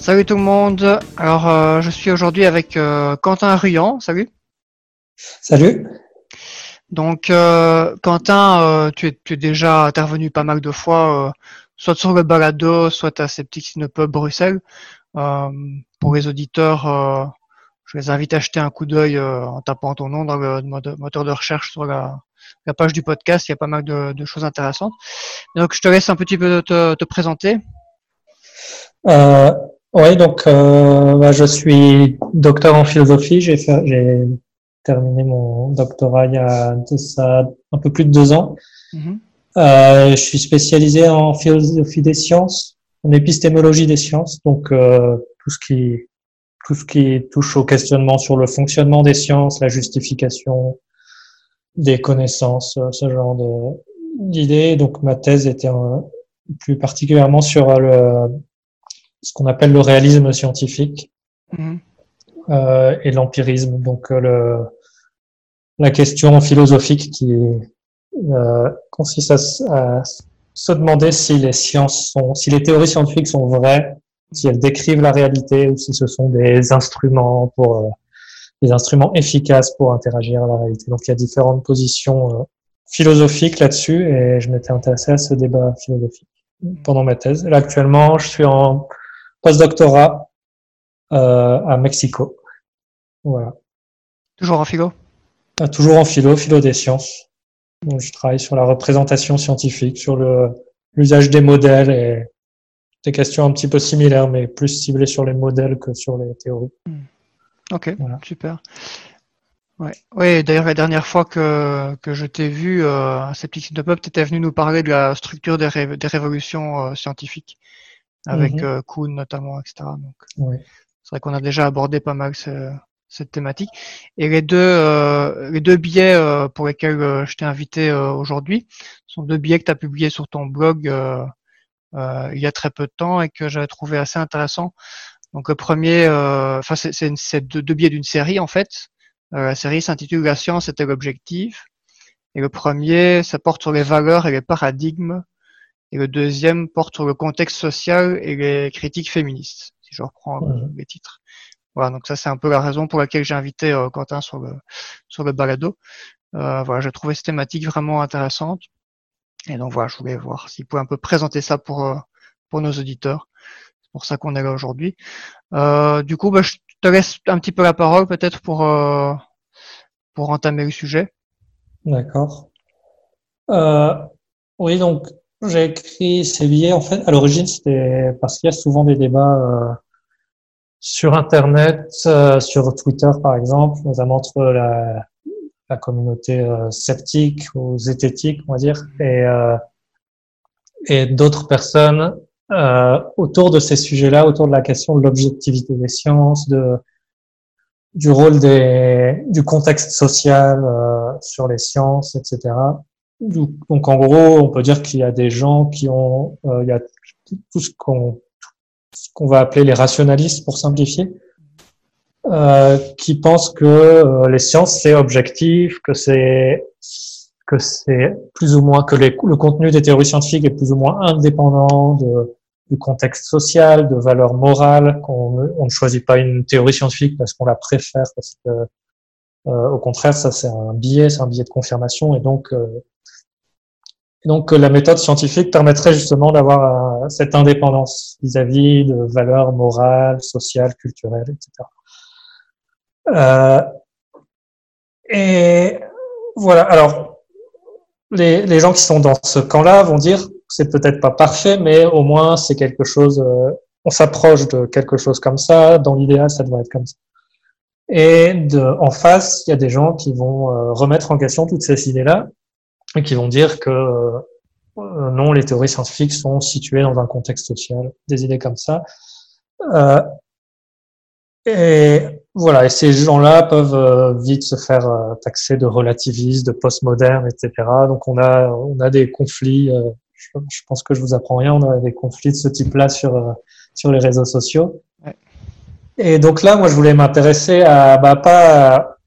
Salut tout le monde. Alors, euh, je suis aujourd'hui avec euh, Quentin Ruyan. Salut. Salut. Donc, euh, Quentin, tu es, tu, es, déjà intervenu pas mal de fois, soit sur le balado, soit à Septic Synopub Bruxelles. pour les auditeurs, je les invite à jeter un coup d'œil en tapant ton nom dans le moteur de recherche sur la, la page du podcast. Il y a pas mal de, de choses intéressantes. Donc, je te laisse un petit peu te, te présenter. Euh, oui, donc euh, bah, je suis docteur en philosophie. J'ai terminé mon doctorat il y a de ça un peu plus de deux ans. Mm-hmm. euh, je suis spécialisé en philosophie des sciences, en épistémologie des sciences, donc euh, tout ce qui tout ce qui touche au questionnement sur le fonctionnement des sciences, la justification des connaissances, euh, ce genre d'idées. Donc ma thèse était plus particulièrement sur le ce qu'on appelle le réalisme scientifique mmh. euh, et l'empirisme. Donc euh, le, la question philosophique qui euh, consiste à, se demander si les sciences sont, si les théories scientifiques sont vraies, si elles décrivent la réalité ou si ce sont des instruments pour euh, des instruments efficaces pour interagir à la réalité. Donc il y a différentes positions euh, philosophiques là-dessus et je m'étais intéressé à ce débat philosophique pendant ma thèse. Là actuellement, je suis en postdoctorat euh, à Mexico. Voilà. Toujours en philo? Euh, Toujours en philo, philo des sciences. Donc, je travaille sur la représentation scientifique, sur le l'usage des modèles et des questions un petit peu similaires, mais plus ciblées sur les modèles que sur les théories. Hmm. Ok, super. Ouais, ouais d'ailleurs, la dernière fois que, que je t'ai vu euh, à Sceptic de Pop, tu étais venu nous parler de la structure des, des révolutions euh, scientifiques avec euh, Kuhn notamment, etc. Donc, c'est vrai qu'on a déjà abordé pas mal ce, cette thématique. Et les deux, euh, les deux billets euh, pour lesquels euh, je t'ai invité euh, aujourd'hui sont deux billets que tu as publiés sur ton blog il y a très peu de temps et que j'avais trouvé assez intéressant. Donc le premier, enfin c'est deux, deux billets d'une série en fait. la série s'intitule La science était l'objectif. Et le premier, ça porte sur les valeurs et les paradigmes et le deuxième porte sur le contexte social et les critiques féministes, si je reprends euh, les titres. Voilà, donc ça c'est un peu la raison pour laquelle j'ai invité euh, Quentin sur le sur le balado. Euh, voilà, j'ai trouvé cette thématique vraiment intéressante. Et donc voilà, je voulais voir s'il pouvait un peu présenter ça pour euh, pour nos auditeurs. C'est pour ça qu'on est là aujourd'hui. du coup, bah, je te laisse un petit peu la parole peut-être pour pour entamer le sujet. D'accord. oui, donc j'ai écrit ces billets, en fait, à l'origine, c'était parce qu'il y a souvent des débats euh, sur Internet, euh, sur Twitter, par exemple, notamment entre la, la communauté euh, sceptique ou zététique, on va dire, et, euh, et d'autres personnes autour de ces sujets-là, autour de la question de l'objectivité des sciences, de, du rôle des, du contexte social sur les sciences, etc. Donc en gros, on peut dire qu'il y a des gens qui ont, euh, il y a tout ce qu'on qu'on va appeler les rationalistes pour simplifier, euh, qui pensent que euh, les sciences c'est objectif, que c'est que c'est plus ou moins que le contenu des théories scientifiques est plus ou moins indépendant du contexte social, de valeurs morales, qu'on on ne choisit pas une théorie scientifique parce qu'on la préfère, parce que euh, au contraire, ça c'est un biais, c'est un biais de confirmation, et donc euh, donc la méthode scientifique permettrait justement d'avoir euh, cette indépendance vis-à-vis de valeurs morales, sociales, culturelles, etc. Euh, et voilà. Alors les, gens qui sont dans ce camp-là vont dire c'est peut-être pas parfait, mais au moins c'est quelque chose. Euh, on s'approche de quelque chose comme ça. Dans l'idéal, ça devrait être comme ça. Et en face, il y a des gens qui vont euh, remettre en question toutes ces idées-là et qui vont dire que euh, non, les théories scientifiques sont situées dans un contexte social, des idées comme ça. Euh, et voilà, et ces gens-là peuvent euh, vite se faire euh, taxer de relativistes, de postmodernes, etc. Donc on a on a des conflits. Euh, je, je, pense que je vous apprends rien. On a des conflits de ce type-là sur sur les réseaux sociaux. Ouais. Et donc là, moi, je voulais m'intéresser à bah, pas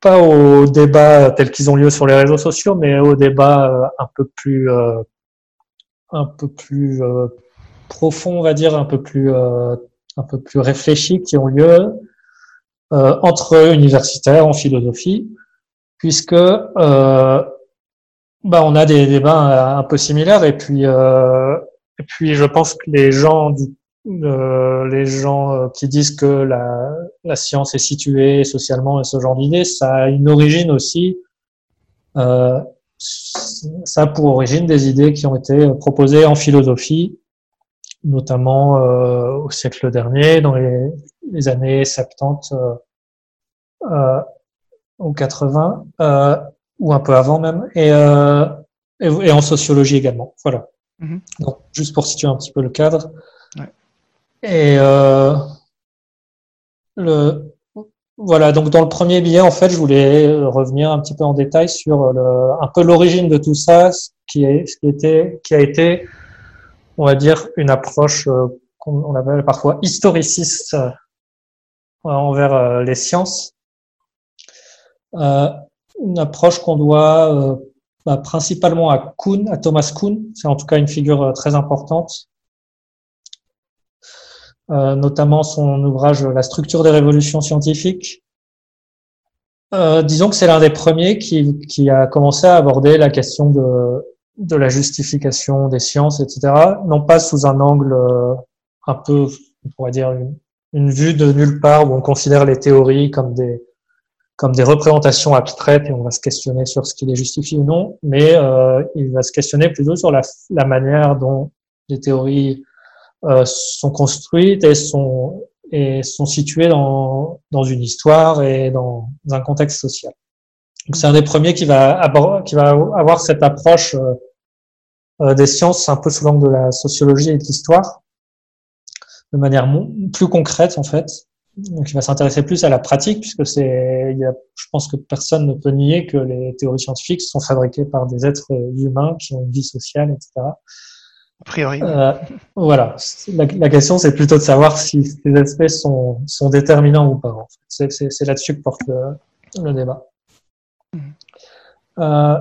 pas aux débats tels qu'ils ont lieu sur les réseaux sociaux, mais aux débats euh, un peu plus, euh, un peu plus euh, profond, on va dire, un peu plus, un peu plus réfléchis qui ont lieu entre universitaires en philosophie, puisque bah, on a des débats un peu similaires et puis et puis je pense que les gens du euh, les gens euh, qui disent que la, la, science est située socialement et ce genre d'idées, ça a une origine aussi, euh, ça a pour origine des idées qui ont été proposées en philosophie, notamment euh, au siècle dernier, dans les, les années 70 euh, ou 80, ou un peu avant même, et, et, et en sociologie également. Voilà. Mm-hmm. Donc, juste pour situer un petit peu le cadre. Et euh, le, voilà, donc dans le premier billet, en fait, je voulais revenir un petit peu en détail sur le, un peu l'origine de tout ça, ce qui, est, ce qui, était, qui a été, on va dire, une approche euh, qu'on appelle parfois historiciste euh, envers euh, les sciences. Euh, une approche qu'on doit bah, principalement à Kuhn, à Thomas Kuhn, c'est en tout cas une figure très importante, notamment son ouvrage La structure des révolutions scientifiques. Euh, disons que c'est l'un des premiers qui, qui, a commencé à aborder la question de, de la justification des sciences, etc. Non pas sous un angle euh, un peu, on pourrait dire, une, une, vue de nulle part où on considère les théories comme des, comme des représentations abstraites et on va se questionner sur ce qui les justifie ou non, mais euh, il va se questionner plutôt sur la, la manière dont les théories euh, sont construites et sont, et sont situées dans, dans une histoire et dans, un contexte social. C'est un des premiers qui va, qui va avoir cette approche euh, euh, des sciences un peu sous l'angle de la sociologie et de l'histoire, de manière plus concrète en fait. Donc il va s'intéresser plus à la pratique puisque c'est, je pense que personne ne peut nier que les théories scientifiques sont fabriquées par des êtres humains qui ont une vie sociale, etc. A priori. Euh, voilà. La, la question, c'est plutôt de savoir si ces aspects sont, sont déterminants ou pas. En fait. C'est là-dessus que porte le, le débat. Mmh. Euh,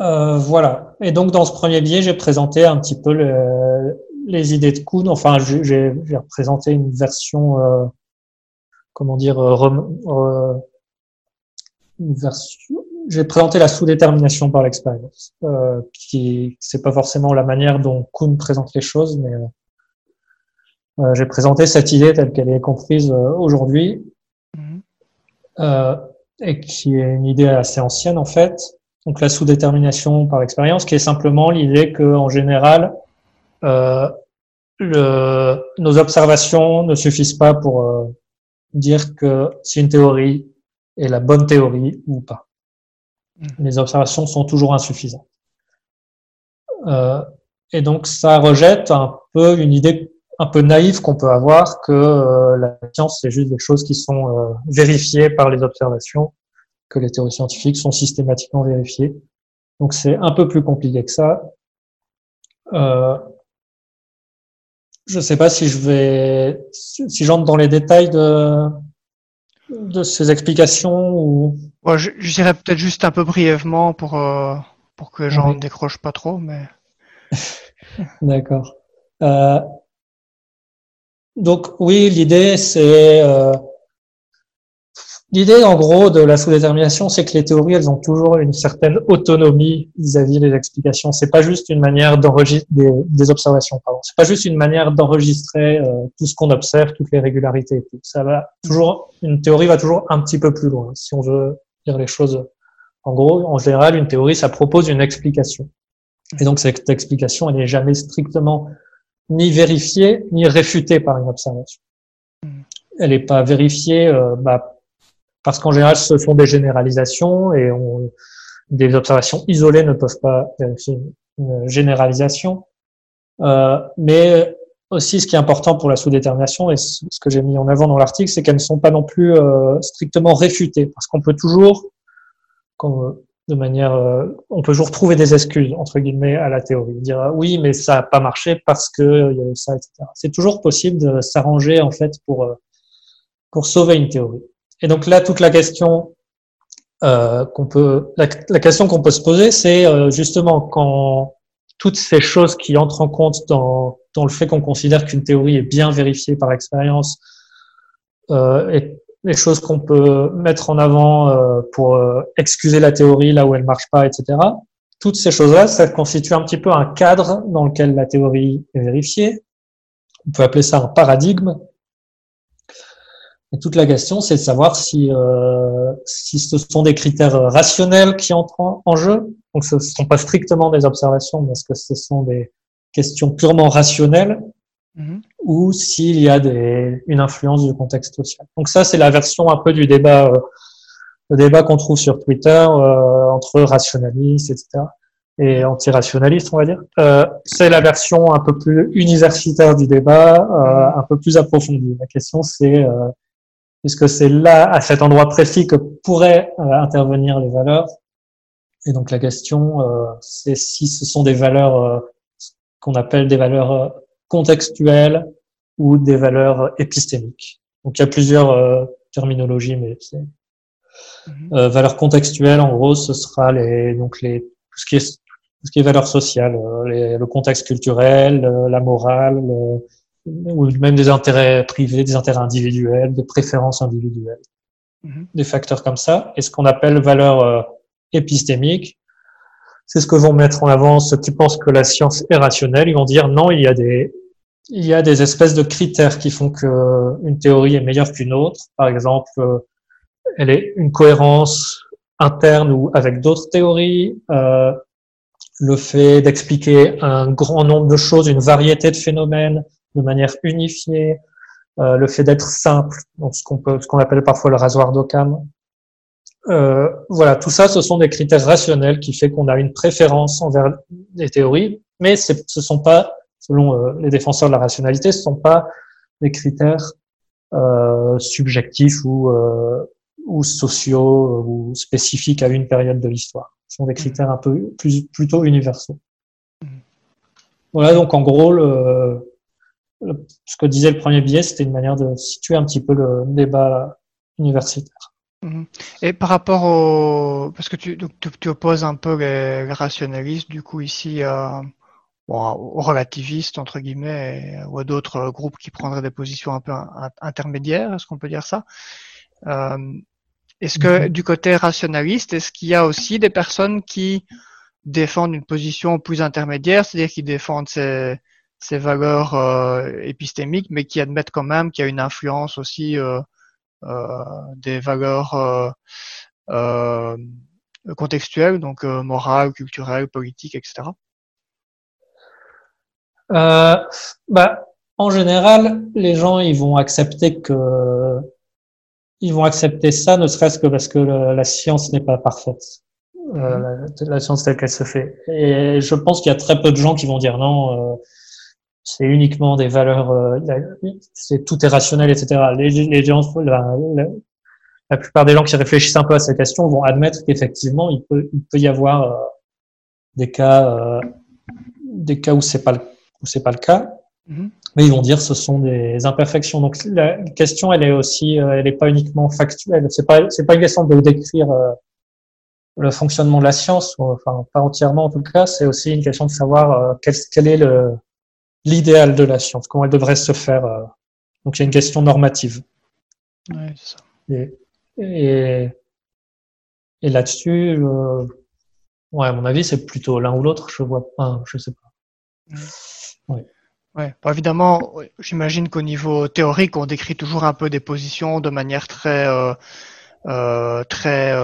euh, voilà. Et donc, dans ce premier biais, j'ai présenté un petit peu le, les idées de Kuhn. Enfin, j'ai représenté une version, euh, comment dire, une version, j'ai présenté la sous-détermination par l'expérience, euh, qui c'est pas forcément la manière dont Kuhn présente les choses, mais euh, euh j'ai présenté cette idée telle qu'elle est comprise euh, aujourd'hui, mm-hmm. euh, et qui est une idée assez ancienne en fait. Donc la sous-détermination par l'expérience, qui est simplement l'idée que en général, le, nos observations ne suffisent pas pour dire que c'est une théorie est la bonne théorie ou pas. Mm. Les observations sont toujours insuffisantes. Euh, et donc ça rejette un peu une idée un peu naïve qu'on peut avoir que euh, la science c'est juste des choses qui sont euh, vérifiées par les observations, que les théories scientifiques sont systématiquement vérifiées. Donc c'est un peu plus compliqué que ça. Euh, je ne sais pas si je vais, si j'entre dans les détails de, de ces explications ou? Je, je, dirais peut-être juste un peu brièvement pour euh, pour que les gens ne décrochent pas trop, mais. D'accord. Euh, donc oui, l'idée c'est euh, L'idée, en gros, de la sous-détermination, c'est que les théories, elles ont toujours une certaine autonomie vis-à-vis des explications. C'est pas juste une manière d'enregistrer des, des, observations, pardon. C'est pas juste une manière d'enregistrer euh, tout ce qu'on observe, toutes les régularités. Ça va toujours, une théorie va toujours un petit peu plus loin. Si on veut dire les choses, en gros, en général, une théorie, ça propose une explication. Et donc cette explication, elle n'est jamais strictement ni vérifiée ni réfutée par une observation. Elle n'est pas vérifiée. Euh, bah, parce qu'en général, ce sont des généralisations et on, des observations isolées ne peuvent pas vérifier une généralisation. Euh, mais aussi, ce qui est important pour la sous-détermination et ce que j'ai mis en avant dans l'article, c'est qu'elles ne sont pas non plus euh, strictement réfutées, parce qu'on peut toujours, de manière, euh, on peut toujours trouver des excuses entre guillemets à la théorie, dire ah oui, mais ça n'a pas marché parce que il y a ça, etc. C'est toujours possible de s'arranger en fait pour euh, pour sauver une théorie. Et donc là, toute la question euh, qu'on peut, la, question qu'on peut se poser, c'est euh, justement quand toutes ces choses qui entrent en compte dans dans le fait qu'on considère qu'une théorie est bien vérifiée par expérience euh, et les choses qu'on peut mettre en avant euh, pour euh, excuser la théorie là où elle marche pas, etc. Toutes ces choses-là, ça constitue un petit peu un cadre dans lequel la théorie est vérifiée. On peut appeler ça un paradigme. Et toute la question, c'est de savoir si, euh, si ce sont des critères rationnels qui entrent en jeu. Donc, ce ne sont pas strictement des observations, mais est-ce que ce sont des questions purement rationnelles mm-hmm. ou s'il y a des, une influence du contexte social. Donc ça, c'est la version un peu du débat, euh, le débat qu'on trouve sur Twitter euh, entre rationalistes, etc. et anti-rationalistes, on va dire. Euh, c'est la version un peu plus universitaire du débat, euh, un peu plus approfondie. La question, c'est euh, puisque c'est là, à cet endroit précis, que pourraient euh, intervenir les valeurs. Et donc la question, euh, c'est si ce sont des valeurs euh, qu'on appelle des valeurs contextuelles ou des valeurs épistémiques. Donc il y a plusieurs terminologies, mais c'est mm valeurs contextuelles. En gros, ce sera les donc les tout ce qui est tout ce qui est valeurs sociales, le contexte culturel, la morale, le, ou même des intérêts privés, des intérêts individuels, des préférences individuelles, mhm. des facteurs comme ça. Et ce qu'on appelle valeur euh, épistémique, c'est ce que vont mettre en avant ceux qui pensent que la science est rationnelle. Ils vont dire non, il y a des il y a des espèces de critères qui font que une théorie est meilleure qu'une autre. Par exemple, euh, elle est une cohérence interne ou avec d'autres théories. Euh, le fait d'expliquer un grand nombre de choses, une variété de phénomènes, de manière unifiée, euh, le fait d'être simple, donc ce qu'on peut, ce qu'on appelle parfois le rasoir d'Occam. Euh, voilà, tout ça, ce sont des critères rationnels qui fait qu'on a une préférence envers les théories, mais ce sont pas, selon euh, les défenseurs de la rationalité, ce sont pas des critères euh, subjectifs ou euh, ou sociaux ou spécifiques à une période de l'histoire. Ce sont des critères un peu plus plutôt universaux. Mmh. Voilà, donc en gros, le, ce que disait le premier billet, c'était une manière de situer un petit peu le débat universitaire. Mhm. Et par rapport au, parce que tu, tu, opposes un peu les, rationalistes, du coup ici euh, aux relativistes entre guillemets, ou à d'autres groupes qui prendraient des positions un peu intermédiaires, est-ce qu'on peut dire ça? Euh, Est-ce que mhm. du côté rationaliste, est-ce qu'il y a aussi des personnes qui défendent une position plus intermédiaire, c'est-à-dire qui défendent ces ces valeurs euh, épistémiques, mais qui admettent quand même qu'il y a une influence aussi euh, euh, des valeurs contextuelles, donc morales, culturelles, politiques, etc. bah, en général, les gens ils vont accepter que ils vont accepter ça, ne serait-ce que parce que la science n'est pas parfaite. Euh, la, la, science telle qu'elle se fait. Et je pense qu'il y a très peu de gens qui vont dire non, euh, c'est uniquement des valeurs, euh, c'est tout est rationnel, etc. Les, les gens, la, la, plupart des gens qui réfléchissent un peu à cette question vont admettre qu'effectivement, il peut, il peut y avoir euh, des cas, euh, des cas où c'est pas le, où c'est pas le cas, mm-hmm. mais ils vont dire ce sont des imperfections. Donc la question, elle est aussi, elle est pas uniquement factuelle. C'est pas, c'est pas une question de décrire le fonctionnement de la science, enfin pas entièrement en tout cas. C'est aussi une question de savoir quel, quel est le l'idéal de la science, comment elle devrait se faire. Euh. Donc il y a une question normative. Ouais, c'est ça. Et, et, et là-dessus, euh, ouais, à mon avis, c'est plutôt l'un ou l'autre. Je vois pas, je sais pas. Ouais. Ouais. Bon, évidemment, j'imagine qu'au niveau théorique, on décrit toujours un peu des positions de manière très, euh, euh, très,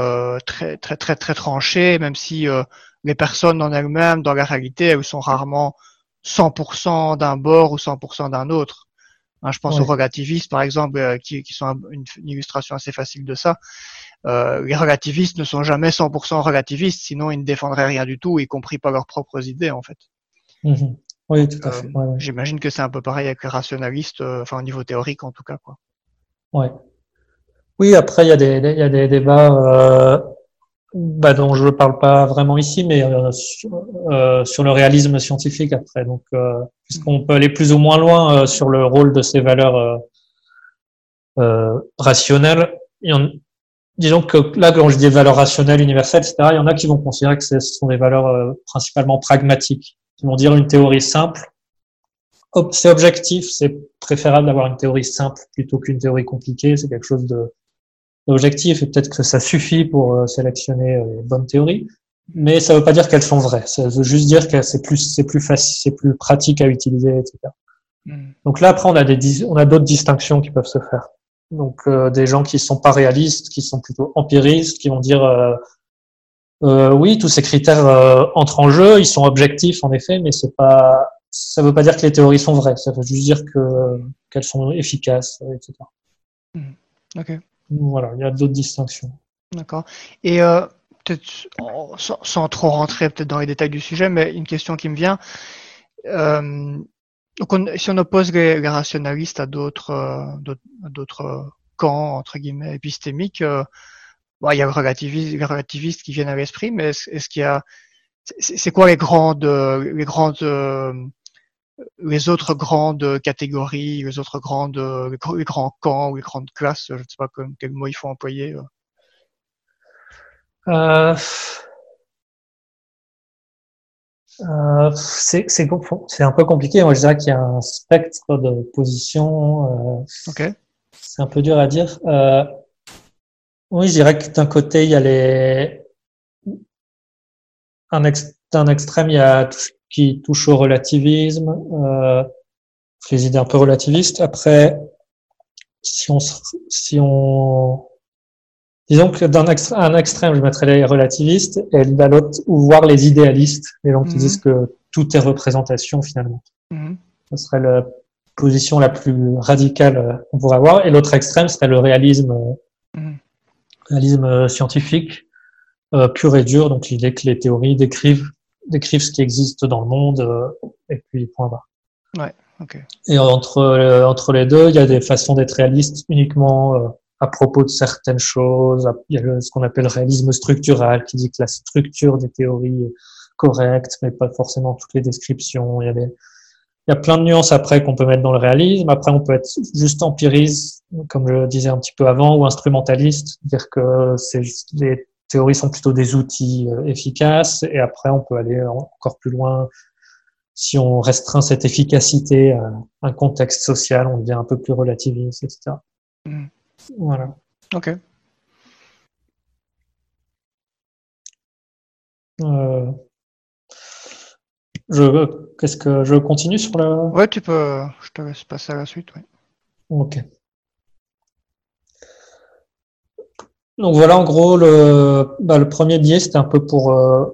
très, très, très, très tranchée, même si les personnes en elles-mêmes, dans la réalité, elles sont rarement 100% d'un bord ou 100% d'un autre. Hein, je pense aux relativistes, par exemple, euh, qui, qui, sont une, illustration assez facile de ça. Euh, les relativistes ne sont jamais 100% relativistes, sinon ils ne défendraient rien du tout, y compris pas leurs propres idées, en fait. Mm-hmm. Oui, tout à fait. Euh, j'imagine que c'est un peu pareil avec les rationalistes, enfin au niveau théorique en tout cas, quoi. Ouais. Oui, après il y a des, il y a des débats bah, dont je ne parle pas vraiment ici, mais euh, euh, sur, le réalisme scientifique après. Donc, euh, puisqu'on peut aller plus ou moins loin sur le rôle de ces valeurs rationnelles. disons que là, quand je dis valeurs rationnelles, universelles, etc., il y en a qui vont considérer que ce sont des valeurs principalement pragmatiques. Ils vont dire une théorie simple c'est objectif, c'est préférable d'avoir une théorie simple plutôt qu'une théorie compliquée. C'est quelque chose de d'objectif et peut-être que ça suffit pour euh, sélectionner euh, les bonnes théories. Mais ça ne veut pas dire qu'elles sont vraies. Ça veut juste dire que c'est plus c'est plus facile, c'est plus pratique à utiliser, etc. Hmm. Donc là après on a des on a d'autres distinctions qui peuvent se faire. Donc euh, des gens qui sont pas réalistes, qui sont plutôt empiristes, qui vont dire euh, oui, tous ces critères euh, entrent en jeu, ils sont objectifs en effet, mais c'est pas, ça veut pas dire que les théories sont vraies. Ça veut juste dire que qu'elles sont efficaces, etc. Hmm. Ok. Voilà, il y a d'autres distinctions. D'accord. Et euh, peut-être sans, trop rentrer peut-être dans les détails du sujet, mais une question qui me vient. Euh, donc si on oppose les, rationalistes à d'autres euh, d'autres camps entre guillemets épistémiques, bon, il y a les relativistes, qui viennent à l'esprit, mais est-ce, qu'il y a, c'est quoi les grandes, les grandes, euh, les autres grandes catégories, les autres grandes, les grands camps ou les grandes classes, je ne sais pas quel mot il faut employer. Euh. Euh, euh, c'est, un peu compliqué. Moi, je dirais qu'il y a un spectre de positions. Euh, ok. C'est un peu dur à dire. Euh, oui, je dirais que d'un côté, il y a les. Un d'un extrême, il y a tout ce qui touche au relativisme, euh, les idées un peu relativistes. Après, si on, si on, disons que d'un extrême, un extrême, je mettrais les relativistes, et d'un l'autre, ou voir les idéalistes, les gens qui mhm. disent que tout est représentation finalement. Mm Ce serait la position la plus radicale qu'on pourrait avoir. Et l'autre extrême serait le réalisme. Mhm réalisme euh, scientifique euh, pur et dur, donc l'idée que les théories décrivent, décrivent ce qui existe dans le monde, euh, et puis point barre. Ouais, ok. Et entre, entre les deux, il y a des façons d'être réaliste uniquement à propos de certaines choses. Il y a ce qu'on appelle le réalisme structural, qui dit que la structure des théories est correcte, mais pas forcément toutes les descriptions. Il y a des, il y a plein de nuances après qu'on peut mettre dans le réalisme. Après, on peut être juste empiriste, comme je disais un petit peu avant, ou instrumentaliste, dire que les théories sont plutôt des outils euh, efficaces. Et après, on peut aller encore plus loin. Si on restreint cette efficacité à un contexte social, on devient un peu plus relativiste, etc. Mm. Voilà. Ok. Euh, je, qu'est-ce que je continue sur la. Ouais, tu peux. Je te laisse passer à la suite. Oui. Ok. Donc voilà, en gros, le, bah, le premier biais, c'était un peu pour, euh,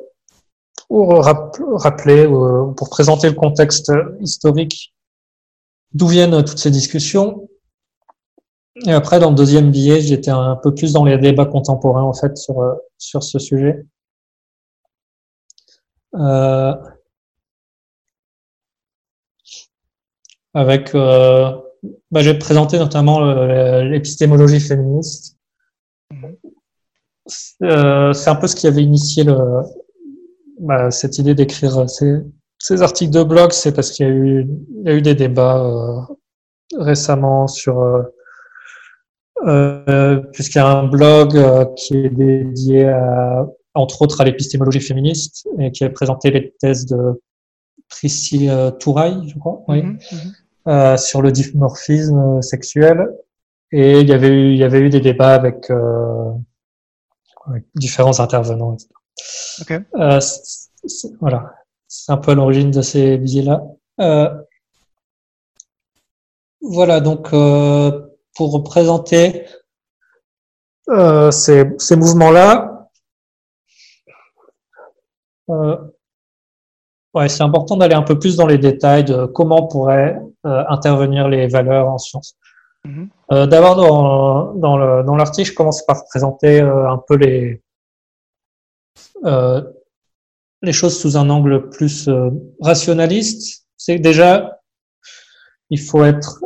rappeler, euh, pour présenter le contexte historique d'où viennent toutes ces discussions. Et après, dans le deuxième biais, j'étais un peu plus dans les débats contemporains, en fait, sur, euh, sur ce sujet. Euh, avec, euh, bah, je vais présenter notamment l'épistémologie féministe. Euh, c'est un peu ce qui avait initié le, bah, cette idée d'écrire ces, ces, articles de blog, c'est parce qu'il y a eu, il y a eu des débats euh, récemment sur, euh, puisqu'il y a un blog qui est dédié à, entre autres à l'épistémologie féministe et qui a présenté les thèses de Priscille Touraille, je crois. Oui. Mm-hmm. Euh, sur le dimorphisme sexuel. Et il y avait eu, il y avait eu des débats avec, euh, différents intervenants. Okay. Euh, voilà, c'est un peu l'origine de ces biais-là. Euh, voilà, donc pour présenter ces, ces mouvements-là, Ouais, c'est important d'aller un peu plus dans les détails de comment pourraient intervenir les valeurs en sciences. Euh, D'abord, dans, dans, le, dans l'article, je commence par présenter euh, un peu les, euh, les choses sous un angle plus rationaliste. C'est déjà, il faut être,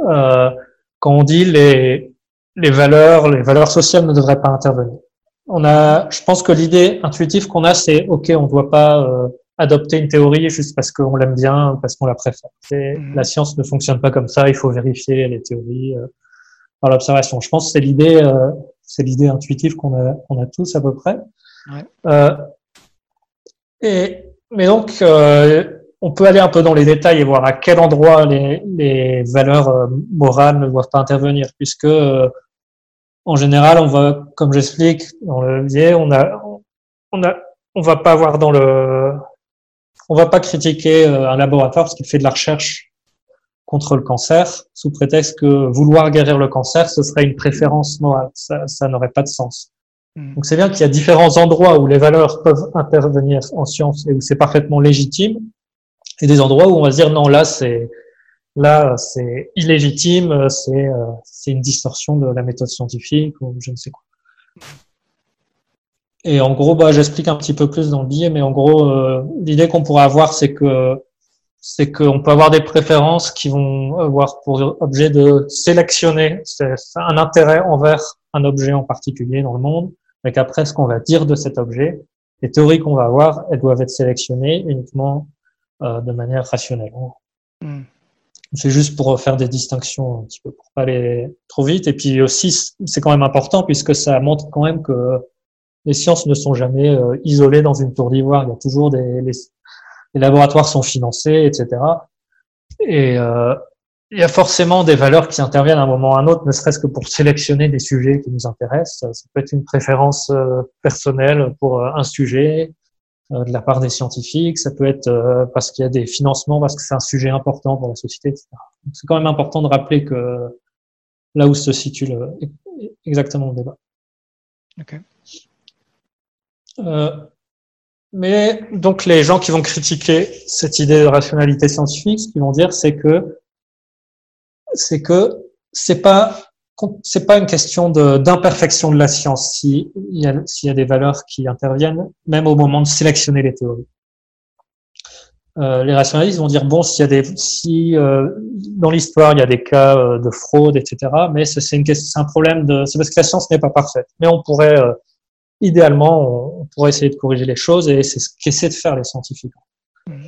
quand on dit les, les valeurs, les valeurs sociales ne devraient pas intervenir. On a, je pense que l'idée intuitive qu'on a, c'est ok, on ne doit pas adopter une théorie juste parce qu'on l'aime bien, parce qu'on la préfère. Mhm. La science ne fonctionne pas comme ça, il faut vérifier les théories euh, par l'observation. Je pense que c'est l'idée, euh, c'est l'idée intuitive qu'on a, qu'on a tous à peu près. Ouais. Euh, et mais donc, euh, on peut aller un peu dans les détails et voir à quel endroit les, les valeurs euh, morales ne doivent pas intervenir, puisque euh, en général, on va, comme j'explique dans le biais, on a, on a, on va pas avoir dans le, on va pas critiquer un laboratoire parce qu'il fait de la recherche contre le cancer sous prétexte que vouloir guérir le cancer, ce serait une préférence morale. Ça, ça n'aurait pas de sens. Hmm. Donc c'est bien qu'il y a différents endroits où les valeurs peuvent intervenir en science et où c'est parfaitement légitime, et des endroits où on va se dire non là c'est là c'est illégitime, c'est euh, c'est une distorsion de la méthode scientifique ou je ne sais quoi. Et en gros, bah, j'explique un petit peu plus dans le billet, mais en gros, euh, l'idée qu'on pourrait avoir, c'est que c'est qu'on peut avoir des préférences qui vont avoir pour objet de sélectionner un intérêt envers un objet en particulier dans le monde, mais qu'après ce qu'on va dire de cet objet, les théories qu'on va avoir, elles doivent être sélectionnées uniquement euh, de manière rationnelle. Hmm. C'est juste pour faire des distinctions un petit peu, pour pas aller trop vite. Et puis aussi, c'est quand même important puisque ça montre quand même que les sciences ne sont jamais euh, isolées dans une tour d'ivoire. Il y a toujours des, les, les laboratoires sont financés, etc. Et euh, il y a forcément des valeurs qui interviennent à un moment ou à un autre, ne serait-ce que pour sélectionner des sujets qui nous intéressent. Ça peut être une préférence euh, personnelle pour euh, un sujet de la part des scientifiques, ça peut être parce qu'il y a des financements, parce que c'est un sujet important pour la société, etc. C'est quand même important de rappeler que là où se situe le, exactement le débat. Okay. Euh, mais donc les gens qui vont critiquer cette idée de rationalité scientifique, ce qu'ils vont dire, c'est que c'est que c'est pas c'est pas une question d'imperfection de, la science s'il y, a, s'il y a des valeurs qui interviennent, même au moment de sélectionner les théories. Euh, les rationalistes vont dire bon s'il y a des si euh, dans l'histoire il y a des cas euh, de fraude etc mais c'est une c'est un problème de c'est parce que la science n'est pas parfaite mais on pourrait euh, idéalement, on, pourrait essayer de corriger les choses et c'est ce qu'essaient de faire les scientifiques. Mmh.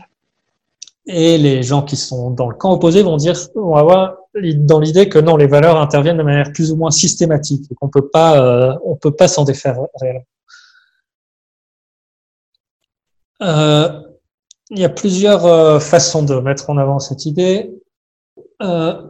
Et les gens qui sont dans le camp opposé vont dire, on va voir dans l'idée que non, les valeurs interviennent de manière plus ou moins systématique et qu'on peut pas, euh, on peut pas s'en défaire réellement. Euh, il y a plusieurs euh, façons de mettre en avant cette idée. Euh,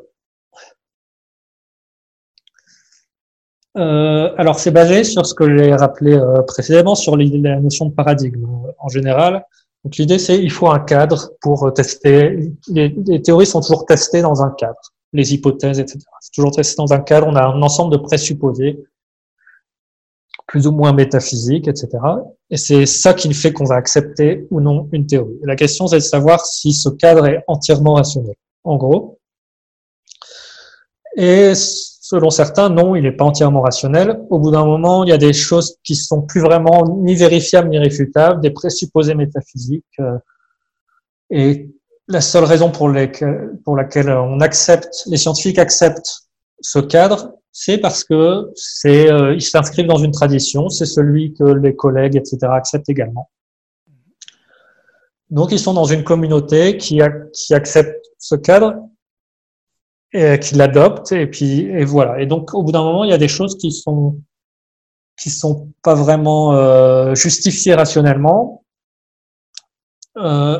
Euh, alors, c'est basé sur ce que j'ai rappelé euh, précédemment, sur la notion de paradigme en général. Donc, l'idée, c'est il faut un cadre pour tester. Les, les, théories sont toujours testées dans un cadre, les hypothèses, etc. C'est toujours testé dans un cadre. On a un ensemble de présupposés, plus ou moins métaphysiques, etc. Et c'est ça qui fait qu'on va accepter ou non une théorie. la question, c'est de savoir si ce cadre est entièrement rationnel. En gros. Et Selon certains, non, il n'est pas entièrement rationnel. Au bout d'un moment, il y a des choses qui sont plus vraiment ni vérifiables ni réfutables, des présupposés métaphysiques. Euh, et la seule raison pour, laquelle on accepte, les scientifiques acceptent ce cadre, c'est parce que c'est, euh, ils s'inscrivent dans une tradition, c'est celui que les collègues, etc., acceptent également. Donc, ils sont dans une communauté qui, accepte ce cadre qui l'adoptent et puis et voilà. Et donc au bout d'un moment, il y a des choses qui sont qui sont pas vraiment euh, justifiées rationnellement. Euh,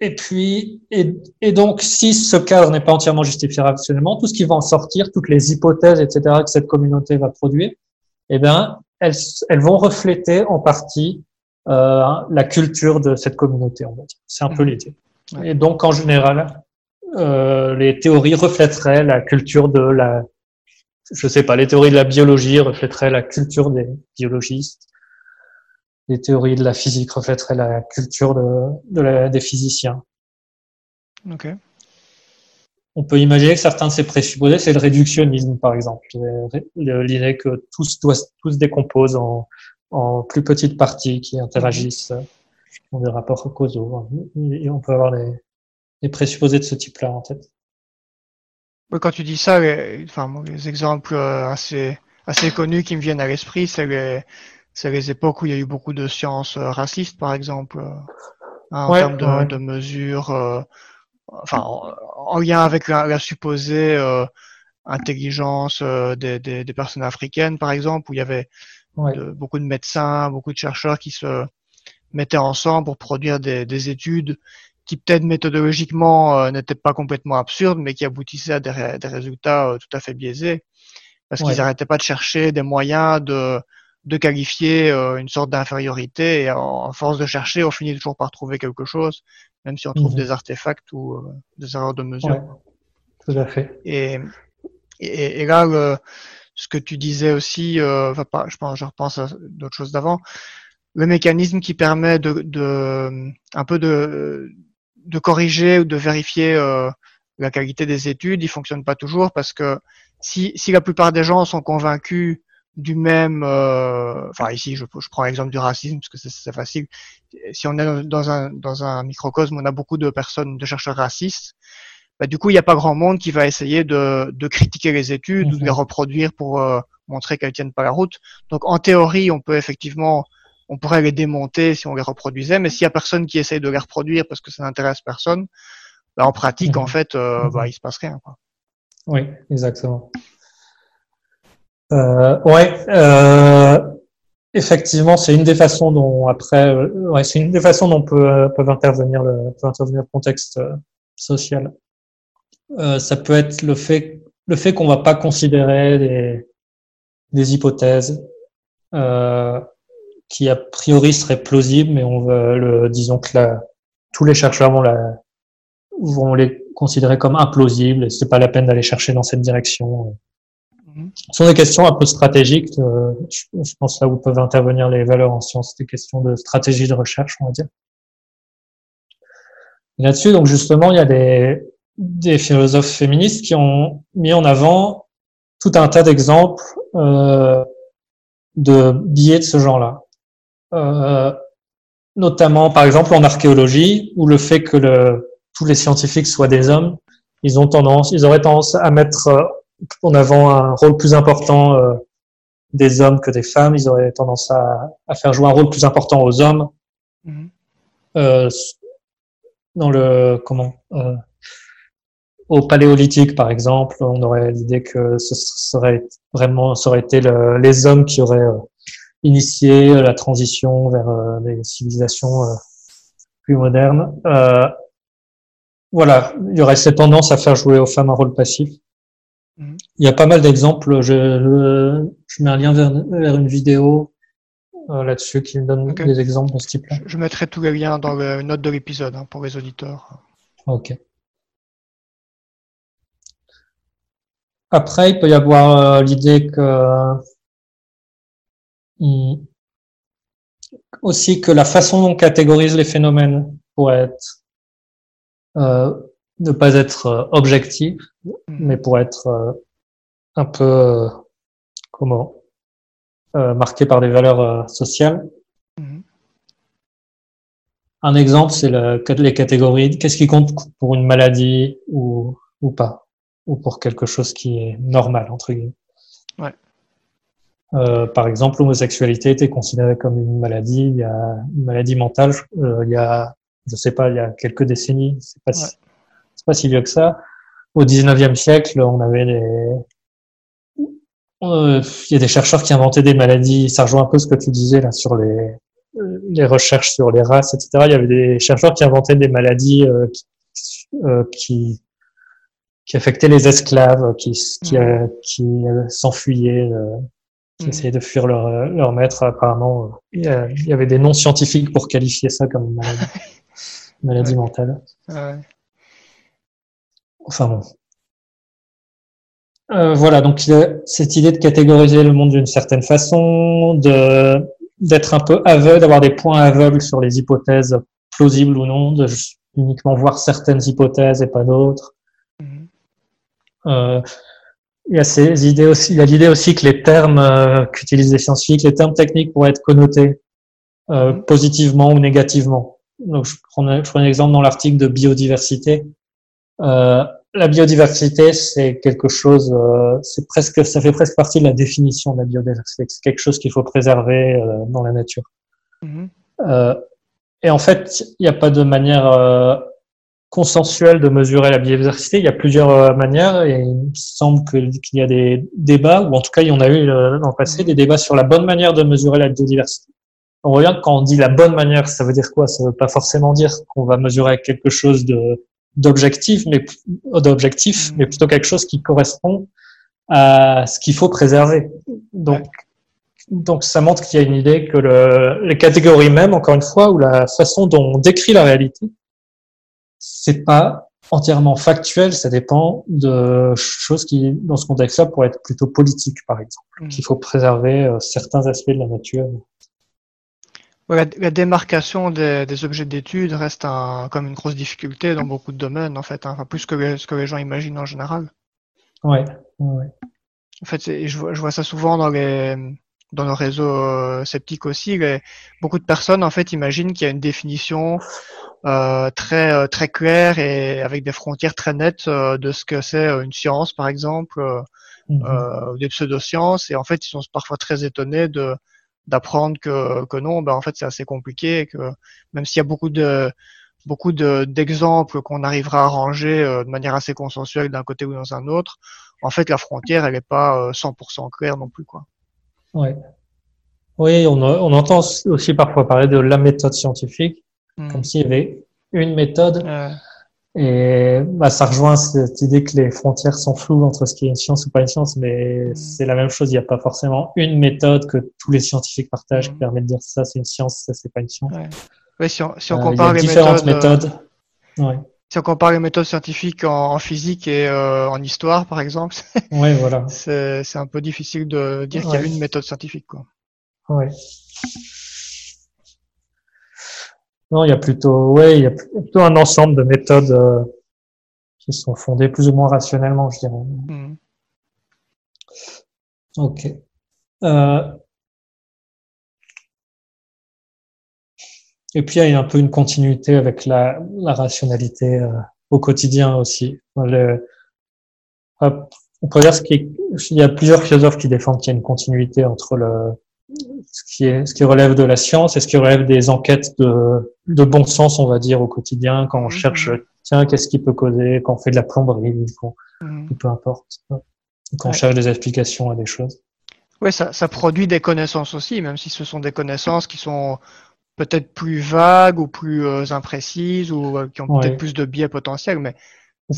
et puis et, et, donc si ce cadre n'est pas entièrement justifié rationnellement, tout ce qui va en sortir, toutes les hypothèses, etc. que cette communauté va produire, eh bien elles, elles vont refléter en partie euh, la culture de cette communauté, on va dire. C'est un peu mmh. l'idée. Et donc en général, euh, les théories reflèteraient la culture de la, je sais pas, les théories de la biologie reflèteraient la culture des biologistes. Les théories de la physique reflèteraient la culture de, de la, des physiciens. Ok. On peut imaginer que certains de ces présupposés, c'est le réductionnisme, par exemple. L'idée que tout, tout se décompose en, en plus petites parties qui interagissent dans des rapports causaux. Et on peut avoir les, les présupposés de ce type-là en tête. quand tu dis ça, les, enfin, les exemples euh, assez, assez connus qui me viennent à l'esprit, c'est les, les époques où il y a eu beaucoup de sciences euh, racistes, par exemple, euh, hein, en termes de, de mesures, enfin, en, lien avec la, supposée intelligence des, des, des, personnes africaines, par exemple, où il y avait beaucoup de médecins, beaucoup de chercheurs qui se mettaient ensemble pour produire des, des études qui peut-être méthodologiquement euh, n'étaient pas complètement absurdes, mais qui aboutissaient à des, des résultats euh, tout à fait biaisés, parce qu'ils n'arrêtaient pas de chercher des moyens de, de qualifier euh, une sorte d'infériorité, et en, force de chercher, on finit toujours par trouver quelque chose, même si on trouve mhm. des artefacts ou des erreurs de mesure. tout à fait. Et, et, et là, ce que tu disais aussi, euh, je pense, je repense à d'autres choses d'avant, le mécanisme qui permet de, de un peu de, de corriger ou de vérifier euh, la qualité des études, il fonctionne pas toujours parce que si, si la plupart des gens sont convaincus du même, euh, enfin ici je, je prends l'exemple du racisme parce que c'est facile. Si on est dans un, dans un microcosme, on a beaucoup de personnes, de chercheurs racistes, bah, du coup, il n'y a pas grand monde qui va essayer de, de critiquer les études ou de les mhm. reproduire pour euh, montrer qu'elles tiennent pas la route. Donc, en théorie, on peut effectivement, on pourrait les démonter si on les reproduisait, mais s'il y a personne qui essaye de les reproduire parce que ça n'intéresse personne, bah, en pratique, en mhm. fait, euh, mhm. bah, il se passe rien. Quoi. Oui, exactement. Euh, ouais, euh, effectivement, c'est une des façons dont après, euh, ouais, c'est une des façons dont peut, peuvent intervenir le, peut intervenir le contexte social. Euh, ça peut être le fait, le fait qu'on va pas considérer des, des hypothèses euh, qui a priori seraient plausibles, mais on veut, le, disons que la, tous les chercheurs vont, la, vont les considérer comme implausibles et c'est pas la peine d'aller chercher dans cette direction. Mhm. Ce sont des questions un peu stratégiques. Euh, je, pense là où peuvent intervenir les valeurs en sciences, des questions de stratégie de recherche, on va dire. Là-dessus, donc justement, il y a des, des philosophes féministes qui ont mis en avant tout un tas d'exemples euh, de biais de ce genre-là. Euh, notamment, par exemple, en archéologie, où le fait que le, tous les scientifiques soient des hommes, ils ont tendance, ils auraient tendance à mettre euh, en avant un rôle plus important euh, des hommes que des femmes. Ils auraient tendance à, à faire jouer un rôle plus important aux hommes. Mm-hmm. Euh, dans le comment euh, au paléolithique, par exemple, on aurait l'idée que ce serait vraiment, ça aurait été les hommes qui auraient euh, initié la transition vers euh, les civilisations euh, plus modernes. voilà, il y aurait cette tendance à faire jouer aux femmes un rôle passif. Mm-hmm. Il y a pas mal d'exemples. Je, je, mets un lien vers, vers une vidéo là-dessus qui me donne des exemples de ce type-là. Je mettrai tous les liens dans la note de l'épisode hein, pour les auditeurs. Ok. Après, il peut y avoir euh, l'idée que aussi que la façon dont on catégorise les phénomènes pourrait être euh, ne pas être euh, objectif, hmm. mais pour être euh, un peu comment marqué par des valeurs sociales. Hmm. Un exemple, c'est le, les catégories. Qu'est-ce qui compte pour une maladie ou, ou pas ou pour quelque chose qui est normal, entre guillemets. Ouais. Euh, par exemple, l'homosexualité était considérée comme une maladie, il y a une maladie mentale, euh, il y a, je sais pas, il y a quelques décennies, c'est pas, si, pas si vieux que ça. Au 19e siècle, on avait des, euh, il y a des chercheurs qui inventaient des maladies, ça rejoint un peu ce que tu disais là sur les, les recherches sur les races, etc. Il y avait des chercheurs qui inventaient des maladies euh, qui, euh, qui qui affectait les esclaves, qui, qui, euh, qui euh, s'enfuyaient, euh, qui essayaient de fuir leur, leur maître. Apparemment, il y avait des noms scientifiques pour qualifier ça comme maladie, maladie mentale. Ouais. Enfin bon. Euh, voilà, donc cette idée de catégoriser le monde d'une certaine façon, de d'être un peu aveugle, d'avoir des points aveugles sur les hypothèses plausibles ou non, de uniquement voir certaines hypothèses et pas d'autres, euh, il y a ces idées aussi, il y a l'idée aussi que les termes euh, qu'utilisent les scientifiques, les termes techniques pourraient être connotés euh, positivement ou négativement. Donc, je prends, je prends un exemple dans l'article de biodiversité. Euh, la biodiversité, c'est quelque chose, euh, c'est presque, ça fait presque partie de la définition de la biodiversité. C'est quelque chose qu'il faut préserver euh, dans la nature. Mm-hmm. et en fait, il n'y a pas de manière consensuel de mesurer la biodiversité. Il y a plusieurs euh, manières et il me semble qu'il y a des débats, ou en tout cas il y en a eu euh, dans le passé, des débats sur la bonne manière de mesurer la biodiversité. on revient quand on dit la bonne manière, ça veut dire quoi? Ça veut pas forcément dire qu'on va mesurer quelque chose de d'objectif, mais d'objectif, mm. mais plutôt quelque chose qui correspond à ce qu'il faut préserver. Donc, donc ça montre qu'il y a une idée que le, les catégories même, encore une fois, ou la façon dont on décrit la réalité, c'est pas entièrement factuel, ça dépend de choses qui, dans ce contexte-là, pourraient être plutôt politiques, par exemple, mm. qu'il faut préserver euh, certains aspects de la nature. la, démarcation des, des objets d'étude reste un, comme une grosse difficulté dans beaucoup de domaines, en fait, hein, enfin, plus que ce que les gens imaginent en général. Ouais, ouais. En fait, je vois, je vois ça souvent dans les dans nos réseaux euh, sceptiques aussi. Les, beaucoup de personnes en fait imaginent qu'il y a une définition euh, très euh, très claire et avec des frontières très nettes euh, de ce que c'est une science, par exemple, mm des pseudosciences. Et en fait, ils sont parfois très étonnés de d'apprendre que, que non, ben en fait, c'est assez compliqué et que même s'il y a beaucoup de beaucoup d'exemples qu'on arrivera à ranger de manière assez consensuelle d'un côté ou dans un autre, en fait, la frontière, elle n'est pas 100% claire non plus, quoi. Ouais. Oui, on, on entend aussi parfois parler de la méthode scientifique. Hmm. comme s'il y avait une méthode. Et bah, ça rejoint cette idée que les frontières sont floues entre ce qui est une science ou pas une science, mais hmm. c'est la même chose. Il n'y a pas forcément une méthode que tous les scientifiques partagent qui hmm. permet de dire ça c'est une science, ça c'est pas une science. Ouais. si on, si on euh, compare les différentes méthodes. Euh, si on compare les méthodes scientifiques en, physique et euh, en histoire, par exemple, ouais, voilà. c'est un peu difficile de dire qu'il y a une méthode scientifique. Quoi. Ouais. Non, il y a plutôt, ouais, il y a plutôt un ensemble de méthodes euh, qui sont fondées plus ou moins rationnellement, je dirais. Hmm. Ok. Euh... Et puis il y a un peu une continuité avec la, la rationalité euh, au quotidien aussi. Le... on peut dire ce qui, il y a plusieurs philosophes qui défendent qu'il y a une continuité entre le ce qui, est, ce qui relève de la science et ce qui relève des enquêtes de, de bon sens, on va dire, au quotidien, quand on mhm. cherche, tiens, qu'est-ce qui peut causer, quand on fait de la plomberie, mhm. peu importe, quand on cherche des explications à des choses. Oui, ça, ça produit des connaissances aussi, même si ce sont des connaissances qui sont peut-être plus vagues ou plus euh, imprécises ou euh, qui ont peut-être plus de biais potentiels, mais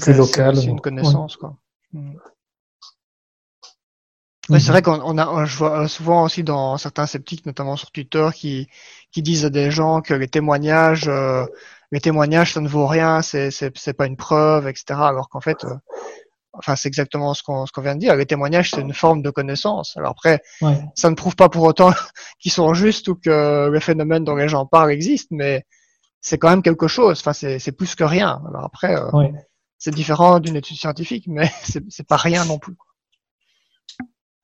plus local. C'est une connaissance, quoi. Mhm. Oui, c'est mhm. vrai qu'on a, je vois souvent aussi dans certains sceptiques, notamment sur Twitter, qui, qui disent à des gens que les témoignages, euh, les témoignages, ça ne vaut rien, c'est, c'est, c'est pas une preuve, etc. Alors qu'en fait, euh, enfin, c'est exactement ce qu'on, vient de dire. Les témoignages, c'est une forme de connaissance. Alors après, ça ne prouve pas pour autant qu'ils sont justes ou que le phénomène dont les gens parlent existe, mais c'est quand même quelque chose. Enfin, c'est, plus que rien. Alors après, euh, c'est différent d'une étude scientifique, mais c'est, pas rien non plus.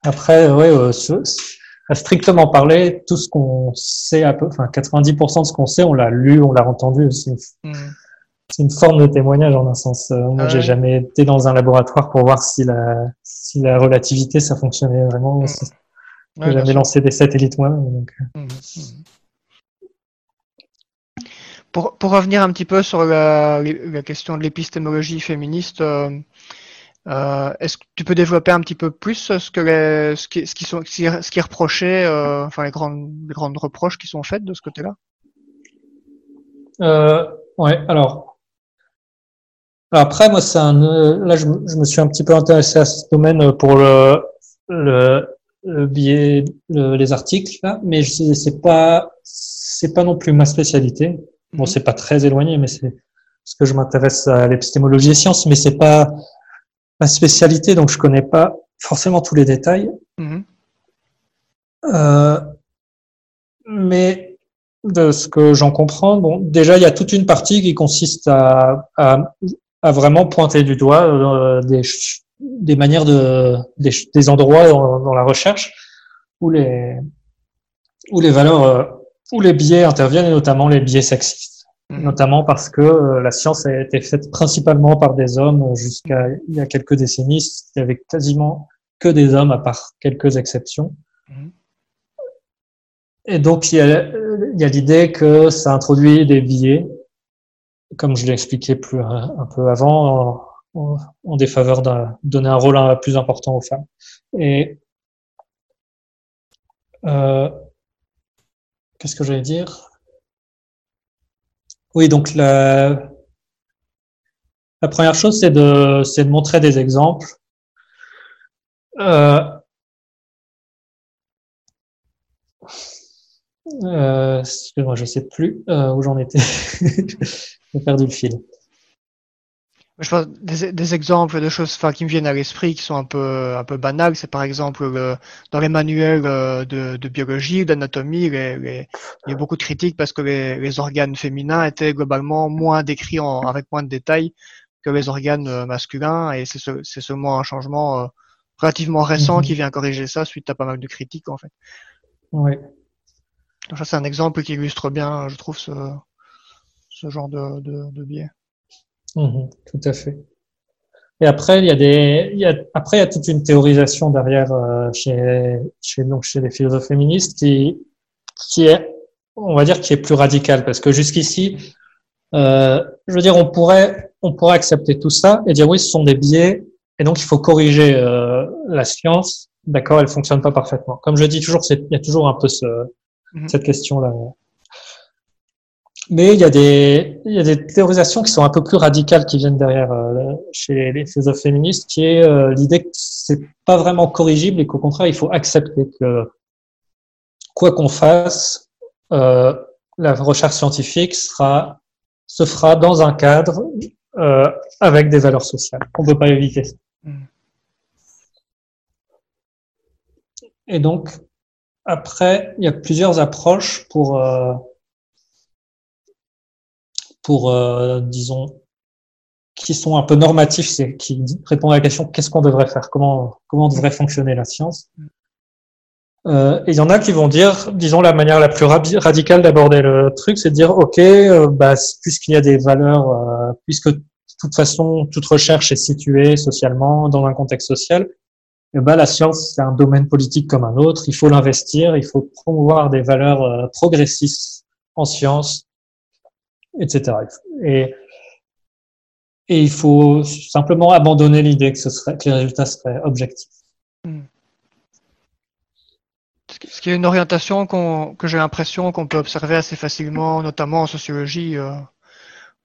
Après, oui, euh, à strictement parler, tout ce qu'on sait à peu, enfin 90% de ce qu'on sait, on l'a lu, on l'a entendu. Une, hmm. une, forme de témoignage en un sens. Euh, moi, ah j'ai jamais été dans un laboratoire pour voir si la, si la relativité ça fonctionnait vraiment. J'ai jamais lancé des satellites moi. Donc... Euh. Hmm, pour, pour revenir un petit peu sur la, la question de l'épistémologie féministe, euh, euh, Est-ce que tu peux développer un petit peu plus ce que les, ce qui, ce qui sont, ce qui est reproché, euh, enfin les grandes, les grandes reproches qui sont faites de ce côté-là? Euh, Ouais, alors. Après, moi, c'est un. Là, je, je, me suis un petit peu intéressé à ce domaine pour le, le, le biais, les articles, là, mais c'est pas, c'est pas non plus ma spécialité. Bon, mhm. c'est pas très éloigné, mais c'est parce que je m'intéresse à l'épistémologie des sciences, mais c'est pas ma spécialité, donc je connais pas forcément tous les détails. Mhm. Euh, mais de ce que j'en comprends, bon, déjà il y a toute une partie qui consiste à, à, à vraiment pointer du doigt euh, des, des manières de des, des endroits dans, dans, la recherche où les où les valeurs euh, où les biais interviennent et notamment les biais sexistes. Mm. notamment parce que euh, la science a été faite principalement par des hommes jusqu'à il y a quelques décennies. Il y avait quasiment que des hommes à part quelques exceptions. Mm. Et donc il y a, il y a l'idée que ça introduit des biais, comme je l'ai expliqué plus un peu avant, en, en défaveur de donner un rôle plus important aux femmes. Et euh, qu'est-ce que j'allais dire? Oui, donc la, la première chose, c'est de, de montrer des exemples. Euh, euh, moi je sais plus euh, où j'en étais. J'ai perdu le fil. Je pense des, des exemples de choses qui me viennent à l'esprit qui sont un peu un peu banales, c'est par exemple dans les manuels euh, de, de biologie, d'anatomie, il y a beaucoup de critiques parce que les, les organes féminins étaient globalement moins décrits en, avec moins de détails que les organes euh, masculins et c'est seulement un changement euh, relativement récent mhm. qui vient corriger ça suite à pas mal de critiques en fait. Oui. Donc ça c'est un exemple qui illustre bien, je trouve, ce, ce genre de, de, de biais. Mhm, tout à fait. Et après, il y a des, il y a, après, il y a toute une théorisation derrière euh, chez, chez, donc chez les philosophes féministes qui, qui est, on va dire, qui est plus radicale parce que jusqu'ici, euh, je veux dire, on pourrait, on pourrait accepter tout ça et dire oui, ce sont des biais et donc il faut corriger euh, la science. D'accord, elle fonctionne pas parfaitement. Comme je dis toujours, il y a toujours un peu ce, mhm. cette question là mais il y, a des, il y a des théorisations qui sont un peu plus radicales qui viennent derrière euh, chez les philosophes féministes, qui est euh, l'idée que c'est pas vraiment corrigible et qu'au contraire il faut accepter que quoi qu'on fasse, euh, la recherche scientifique sera se fera dans un cadre avec des valeurs sociales. On peut pas éviter ça. Mm. Et donc après, il y a plusieurs approches pour pour, euh, disons, qui sont un peu normatifs, c'est qui répondent à la question qu'est-ce qu'on devrait faire, comment comment devrait fonctionner la science? Euh, et il y en a qui vont dire, disons, la manière la plus radicale d'aborder le truc, c'est de dire, ok, euh, bah, puisqu'il y a des valeurs, euh, puisque de toute façon toute recherche est située socialement dans un contexte social, eh ben, la science c'est un domaine politique comme un autre. Il faut l'investir, il faut promouvoir des valeurs euh, progressistes en science etc. Et, et il faut simplement abandonner l'idée que, ce serait, que les résultats seraient objectifs. Hmm. Ce qui est une orientation que j'ai l'impression qu'on peut observer assez facilement, notamment en sociologie, euh,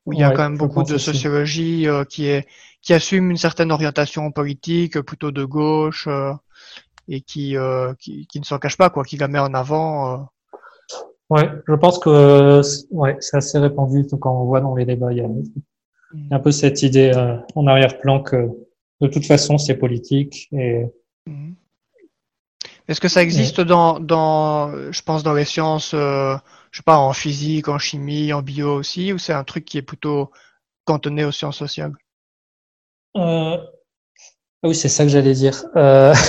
où il y a quand même beaucoup de sociologie euh, qui, est, qui assume une certaine orientation politique, plutôt de gauche, euh, et qui, qui, qui, ne s'en cache pas, quoi, qui la met en avant Ouais, je pense que ouais, c'est assez répandu quand on voit dans les débats. Il y a un peu cette idée euh, en arrière-plan que de toute façon c'est politique. Et... Mm-hmm. Est-ce que ça existe dans, dans, je pense, dans les sciences, euh, je sais pas, en physique, en chimie, en bio aussi, ou c'est un truc qui est plutôt cantonné aux sciences sociales? Euh... Oui, c'est ça que j'allais dire. Euh...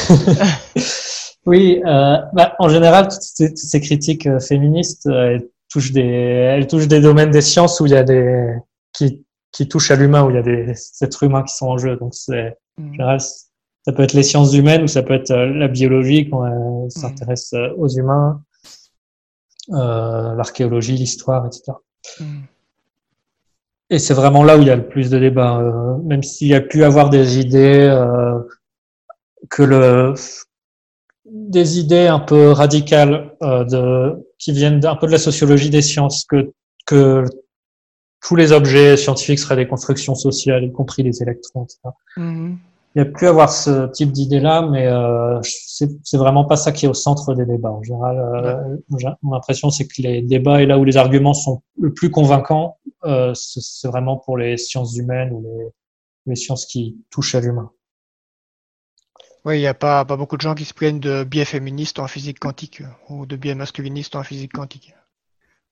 Oui, euh, bah, en général, toutes ces, toutes ces critiques féministes, elles touchent des, elles touchent des domaines des sciences où il y a des, qui, qui touchent à l'humain, où il y a des êtres humains qui sont en jeu. Donc, c'est, en mm. général, ça peut être les sciences humaines ou ça peut être la biologie quand elle mm. s'intéresse aux humains, euh, l'archéologie, l'histoire, etc. Mm. Et c'est vraiment là où il y a le plus de débats, même s'il y a pu avoir des idées euh, que le des idées un peu radicales euh, de, qui viennent un peu de la sociologie des sciences, que, que tous les objets scientifiques seraient des constructions sociales, y compris les électrons, etc. Il y a plus à avoir ce type d'idée-là, mais euh, c'est vraiment pas ça qui est au centre des débats. En général, euh, mon impression, c'est que les débats et là où les arguments sont le plus convaincants, euh, c'est vraiment pour les sciences humaines ou les, les sciences qui touchent à l'humain. Oui, il n'y a pas, pas beaucoup de gens qui se plaignent de biais féministes en physique quantique ou de biais masculinistes en physique quantique.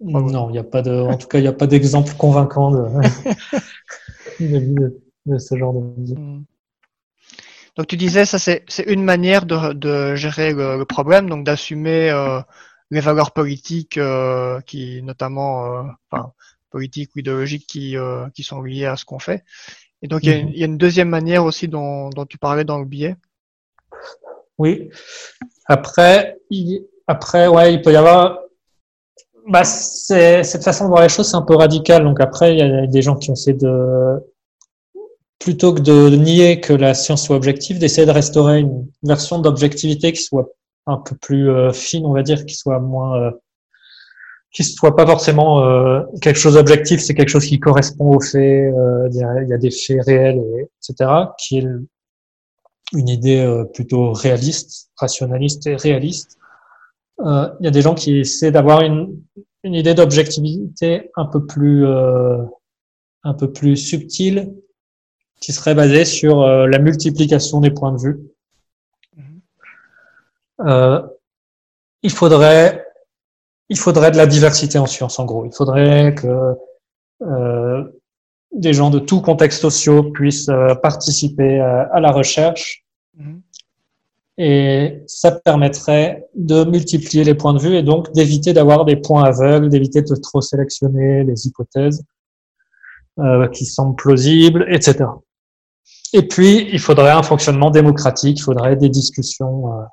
non, il n'y a pas de, en tout cas, il n'y a pas d'exemple convaincant de, de, ce genre de hmm. Donc tu disais, ça c'est une manière de, de gérer le, problème, donc d'assumer euh, les valeurs politiques euh, qui, notamment, euh, enfin, politiques ou idéologiques qui, euh, qui sont liées à ce qu'on fait. Et donc il y, y, a une deuxième manière aussi dont, dont tu parlais dans le biais, oui. Après, il, après, ouais, il peut y avoir. Bah, c'est cette façon de voir les choses, c'est un peu radical. Donc après, il y a des gens qui essaient de plutôt que de nier que la science soit objective, d'essayer de restaurer une version d'objectivité qui soit un peu plus euh, fine, on va dire, qui soit moins euh, qui soit pas forcément euh, quelque chose d'objectif, c'est quelque chose qui correspond aux faits, euh, il y a des faits réels, etc., qui est une idée euh, plutôt réaliste, rationaliste et réaliste. Il y a des gens qui essaient d'avoir une, une idée d'objectivité un peu plus un peu plus subtile, qui serait basée sur la multiplication des points de vue. Mm-hmm. il faudrait il faudrait de la diversité en sciences, en gros. Il faudrait que euh, des gens de tous contextes sociaux puissent euh, participer à, la recherche. Mhm. Et ça permettrait de multiplier les points de vue et donc d'éviter d'avoir des points aveugles, d'éviter de trop sélectionner les hypothèses euh, qui semblent plausibles, etc. Et puis, il faudrait un fonctionnement démocratique, il faudrait des discussions euh,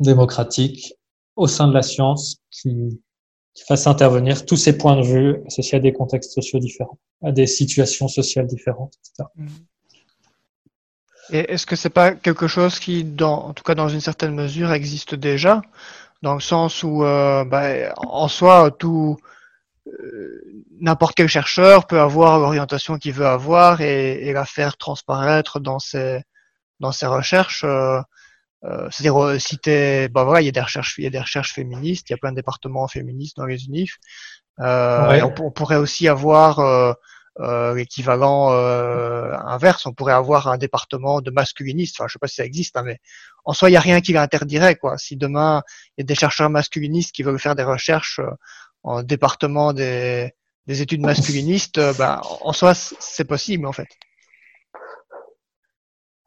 démocratiques au sein de la science qui, qui fasse intervenir tous ces points de vue associés à des contextes sociaux différents, à des situations sociales différentes, etc. Mm. Et est-ce que c'est pas quelque chose qui, en tout cas dans une certaine mesure, existe déjà, dans le sens où, euh, bah, en soi, tout n'importe quel chercheur peut avoir l'orientation qu'il veut avoir et, et, la faire transparaître dans ses dans ses recherches. Euh, euh, c'est-à-dire euh, si t'es, bah voilà, il y a des recherches, il y a des recherches féministes, il y a plein de départements féministes dans les unifs. Euh, on, pourrait aussi avoir euh, euh l'équivalent inverse. On pourrait avoir un département de masculinistes. Enfin, je sais pas si ça existe, hein, mais en soi, il y a rien qui l'interdirait, quoi. Si demain il y a des chercheurs masculinistes qui veulent faire des recherches en département des, des études masculinistes, bah, en soi, c'est possible, en fait.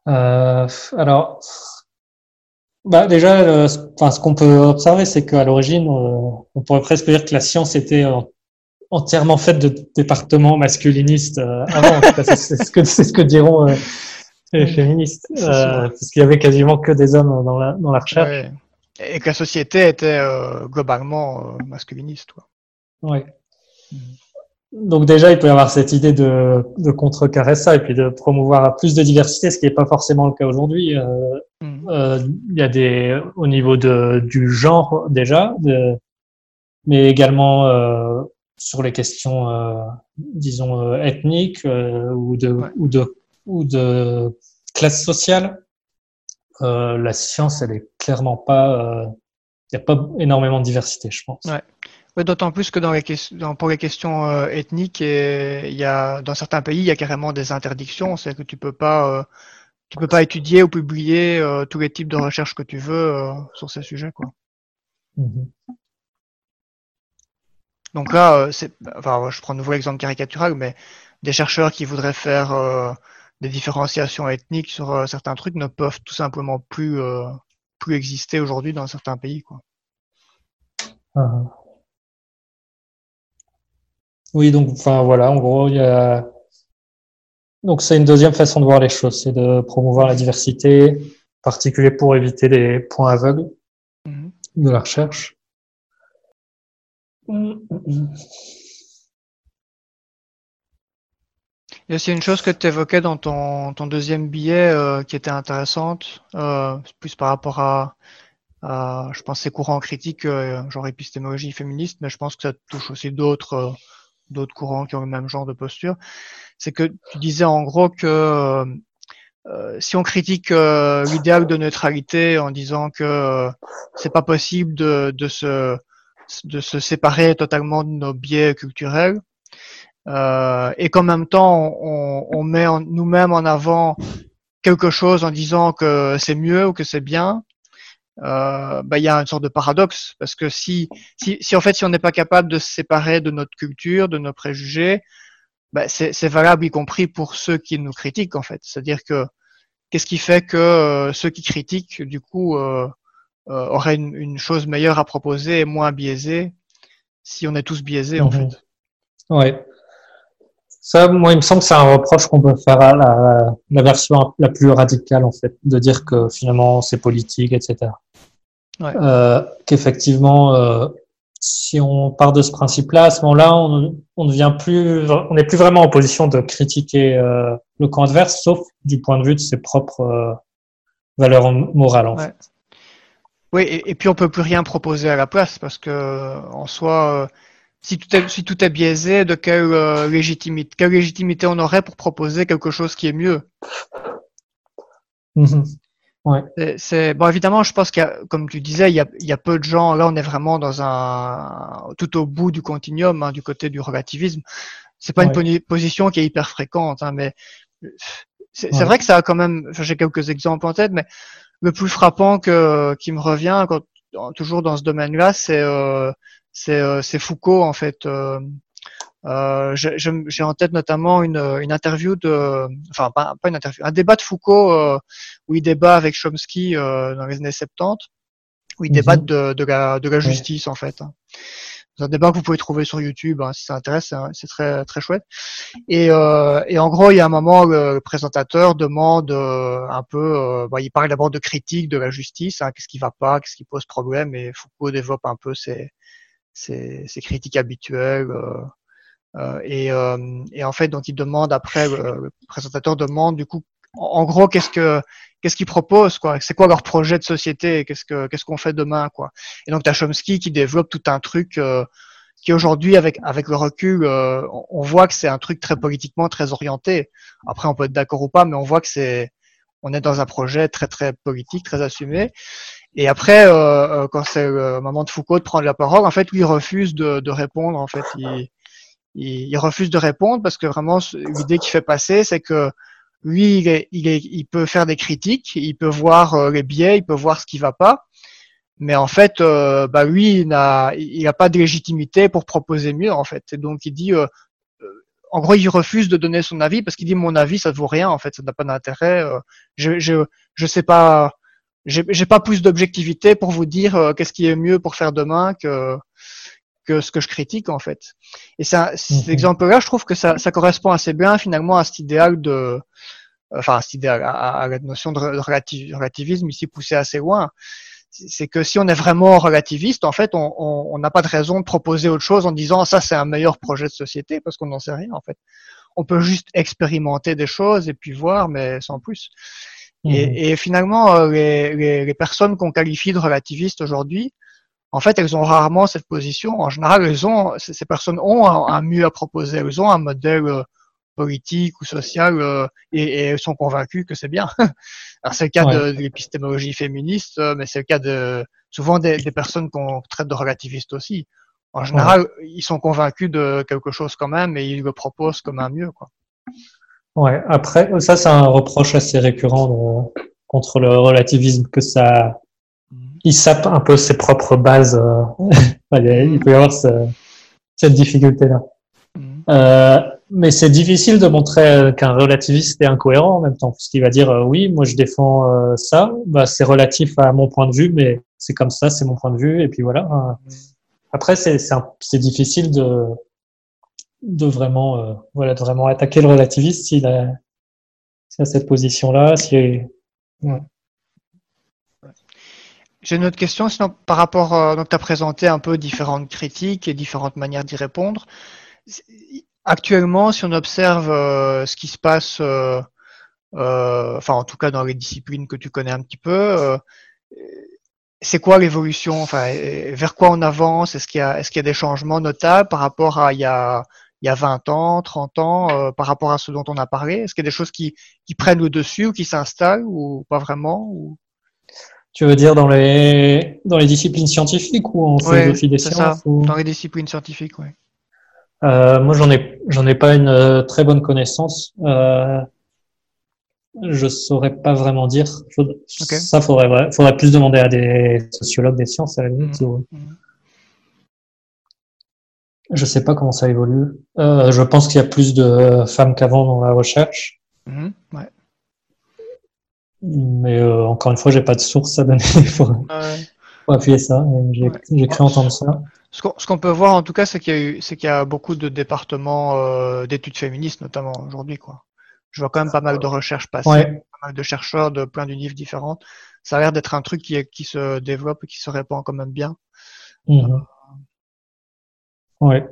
Euh, alors, bah déjà, euh, enfin, ce qu'on peut observer, c'est qu'à l'origine, on pourrait presque dire que la science était entièrement faite de départements masculinistes euh, avant. c'est ce que c'est ce que diront euh, les féministes, parce qu'il y avait quasiment que des hommes dans la dans la recherche. Et que la société était globalement masculiniste. Oui. Mm. Donc déjà, il peut y avoir cette idée de, de contrecarrer ça et puis de promouvoir plus de diversité, ce qui n'est pas forcément le cas aujourd'hui. Euh, mm. euh, il y a des au niveau de, du genre déjà, de, mais également euh, sur les questions, euh, disons euh, ethniques ou de ou de ou de classe sociale. La science, elle est clairement pas. Il n'y a pas énormément de diversité, je pense. Ouais. Oui, d'autant plus que dans les questions, pour les questions euh, ethniques, et y a, dans certains pays, il y a carrément des interdictions. C'est que tu peux pas, euh, tu peux pas étudier ou publier euh, tous les types de recherches que tu veux sur ces sujets, quoi. Mm-hmm. Donc là, c'est, enfin, je prends de nouveau l'exemple caricatural, mais des chercheurs qui voudraient faire des différenciations ethniques sur certains trucs ne peuvent tout simplement plus, plus exister aujourd'hui dans certains pays, quoi. Uh oui, donc enfin voilà, en gros, il y a donc c'est une deuxième façon de voir les choses, c'est de promouvoir la diversité, en particulier pour éviter les points aveugles mhm. de la recherche. Il y une chose que tu évoquais dans ton, ton deuxième billet euh, qui était intéressante, euh, plus par rapport à, à je pense, ces courants critiques, euh, genre épistémologie féministe, mais je pense que ça touche aussi d'autres euh, d'autres courants qui ont le même genre de posture, c'est que tu disais en gros que euh, si on critique l'idéal de neutralité en disant que c'est pas possible de, de, se, de se séparer totalement de nos biais culturels, euh, et qu'en même temps on, on met nous-mêmes en avant quelque chose en disant que c'est mieux ou que c'est bien, euh, bah, il y a une sorte de paradoxe parce que si, si, si en fait si on n'est pas capable de se séparer de notre culture, de nos préjugés, bah, c'est valable y compris pour ceux qui nous critiquent en fait. C'est-à-dire que qu'est-ce qui fait que euh, ceux qui critiquent du coup euh, euh, auraient une, une, chose meilleure à proposer et moins biaisée si on est tous biaisés en mhm. fait? Ouais. Ça, moi, il me semble que c'est un reproche qu'on peut faire à la, la, version la plus radicale, en fait, de dire que finalement c'est politique, etc. Ouais. Euh, Qu'effectivement, euh, si on part de ce principe-là, à ce moment-là, on, on devient plus, on n'est plus vraiment en position de critiquer euh, le camp adverse, sauf du point de vue de ses propres euh, valeurs morales. En fait. Oui, et, puis on peut plus rien proposer à la place parce que en soi, si tout est si tout est biaisé, de quelle légitimité quelle légitimité on aurait pour proposer quelque chose qui est mieux? Mhm. C'est bon évidemment, je pense qu'il y a, comme tu disais, il y, a, il y a peu de gens. Là, on est vraiment dans un tout au bout du continuum, hein, du côté du relativisme. C'est pas une position qui est hyper fréquente, hein, mais c'est vrai que ça a quand même. J'ai quelques exemples en tête, mais le plus frappant que qui me revient quand, toujours dans ce domaine-là, c'est euh, c'est Foucault en fait. Euh, euh, j'ai en tête notamment une, une, interview de, enfin pas, pas, une interview, un débat de Foucault euh, où il débat avec Chomsky euh, dans les années 70, où il mhm. débat de, de, la, de la justice en fait. C'est un débat que vous pouvez trouver sur YouTube hein, si ça intéresse, c'est très très chouette. Et, euh, et en gros, il y a un moment, le, présentateur demande euh, un peu, bah, il parle d'abord de critique de la justice, hein, qu'est-ce qui va pas, qu'est-ce qui pose problème, et Foucault développe un peu ses, ses, ses critiques habituelles. Euh, et, euh, et, en fait, donc il demande après, le présentateur demande du coup, en, gros, qu'est-ce que qu'est-ce qu'ils proposent quoi? C'est quoi leur projet de société? Qu'est-ce que qu'est-ce qu'on fait demain quoi? Et donc t'as Chomsky qui développe tout un truc euh, qui aujourd'hui avec avec le recul, euh, on voit que c'est un truc très politiquement très orienté. Après, on peut être d'accord ou pas, mais on voit que c'est on est dans un projet très très politique, très assumé. Et après, euh, quand c'est le moment de Foucault de prendre la parole, en fait, lui il refuse de, de répondre. En fait, il, il, refuse de répondre parce que vraiment l'idée qu'il fait passer, c'est que lui, il, est, il, est, il, peut faire des critiques, il peut voir euh, les biais, il peut voir ce qui va pas, mais en fait, euh, bah lui, il n'a il a pas de légitimité pour proposer mieux en fait. Et donc il dit, euh, en gros, il refuse de donner son avis parce qu'il dit mon avis, ça ne vaut rien en fait, ça n'a pas d'intérêt. je, je je sais pas, j'ai pas plus d'objectivité pour vous dire qu'est-ce qui est mieux pour faire demain que que ce que je critique en fait. Et ça, cet exemple-là, je trouve que ça, ça, correspond assez bien finalement à cet idéal de, enfin, à cet idéal, à, la notion de relativisme ici poussé assez loin. C'est que si on est vraiment relativiste, en fait, on n'a pas de raison de proposer autre chose en disant ça c'est un meilleur projet de société parce qu'on n'en sait rien en fait. On peut juste expérimenter des choses et puis voir, mais sans plus. Et, mhm. et, finalement, euh, les, les, les personnes qu'on qualifie de relativistes aujourd'hui, en fait, elles ont rarement cette position. En général, elles ont, ces personnes ont un, mieux à proposer. Elles ont un modèle euh, politique ou social euh, et, elles sont convaincues que c'est bien. c'est le cas de, l'épistémologie féministe, euh, mais c'est le cas de souvent des, personnes qu'on traite de relativistes aussi. En général, ils sont convaincus de quelque chose quand même et ils le proposent comme un mieux. Quoi. Ouais. Après, ça, c'est un reproche assez récurrent contre le relativisme que ça il sape un peu ses propres bases. Euh, il peut y avoir cette difficulté-là. Mm. Euh, mais c'est difficile de montrer qu'un relativiste est incohérent en même temps, parce qu'il va dire euh, oui, moi je défends ça, bah, c'est relatif à mon point de vue, mais c'est comme ça, c'est mon point de vue, et puis voilà. Mm. Après, c'est c'est difficile de de vraiment voilà de vraiment attaquer le relativiste s'il a, cette position-là, si ouais. J'ai une autre question, sinon par rapport, euh, donc tu as présenté un peu différentes critiques et différentes manières d'y répondre. Actuellement, si on observe euh, ce qui se passe, euh, euh, enfin en tout cas dans les disciplines que tu connais un petit peu, euh, c'est quoi l'évolution Enfin, vers quoi on avance? Est-ce qu'il y a, est-ce qu'il y a des changements notables par rapport à il y a, il y a 20 ans, 30 ans, par rapport à ce dont on a parlé? Est-ce qu'il y a des choses qui, qui prennent le dessus ou qui s'installent ou pas vraiment ou... Tu veux dire dans les, dans les disciplines scientifiques ou en philosophie des sciences ou... Dans les disciplines scientifiques, oui. Euh, moi, j'en ai, j'en ai pas une euh, très bonne connaissance. Euh, je saurais pas vraiment dire. Ça, faudrait, faudrait plus demander à des sociologues des sciences à la limite. Mmh. Mmh. Je sais pas comment ça évolue. Euh, je pense qu'il y a plus de femmes qu'avant dans la recherche. Mmh. Ouais. Mais euh, encore une fois, j'ai pas de source à donner pour, appuyer ça. J'ai cru entendre ça. Ce qu'on peut voir en tout cas, c'est qu'il y a y beaucoup de départements euh, d'études féministes, notamment aujourd'hui, quoi. Je vois quand même pas mal de recherches passer, pas mal de chercheurs de plein d'univers différents. Ça a l'air d'être un truc qui, qui se développe et qui se répand quand même bien. Mmh. Ouais.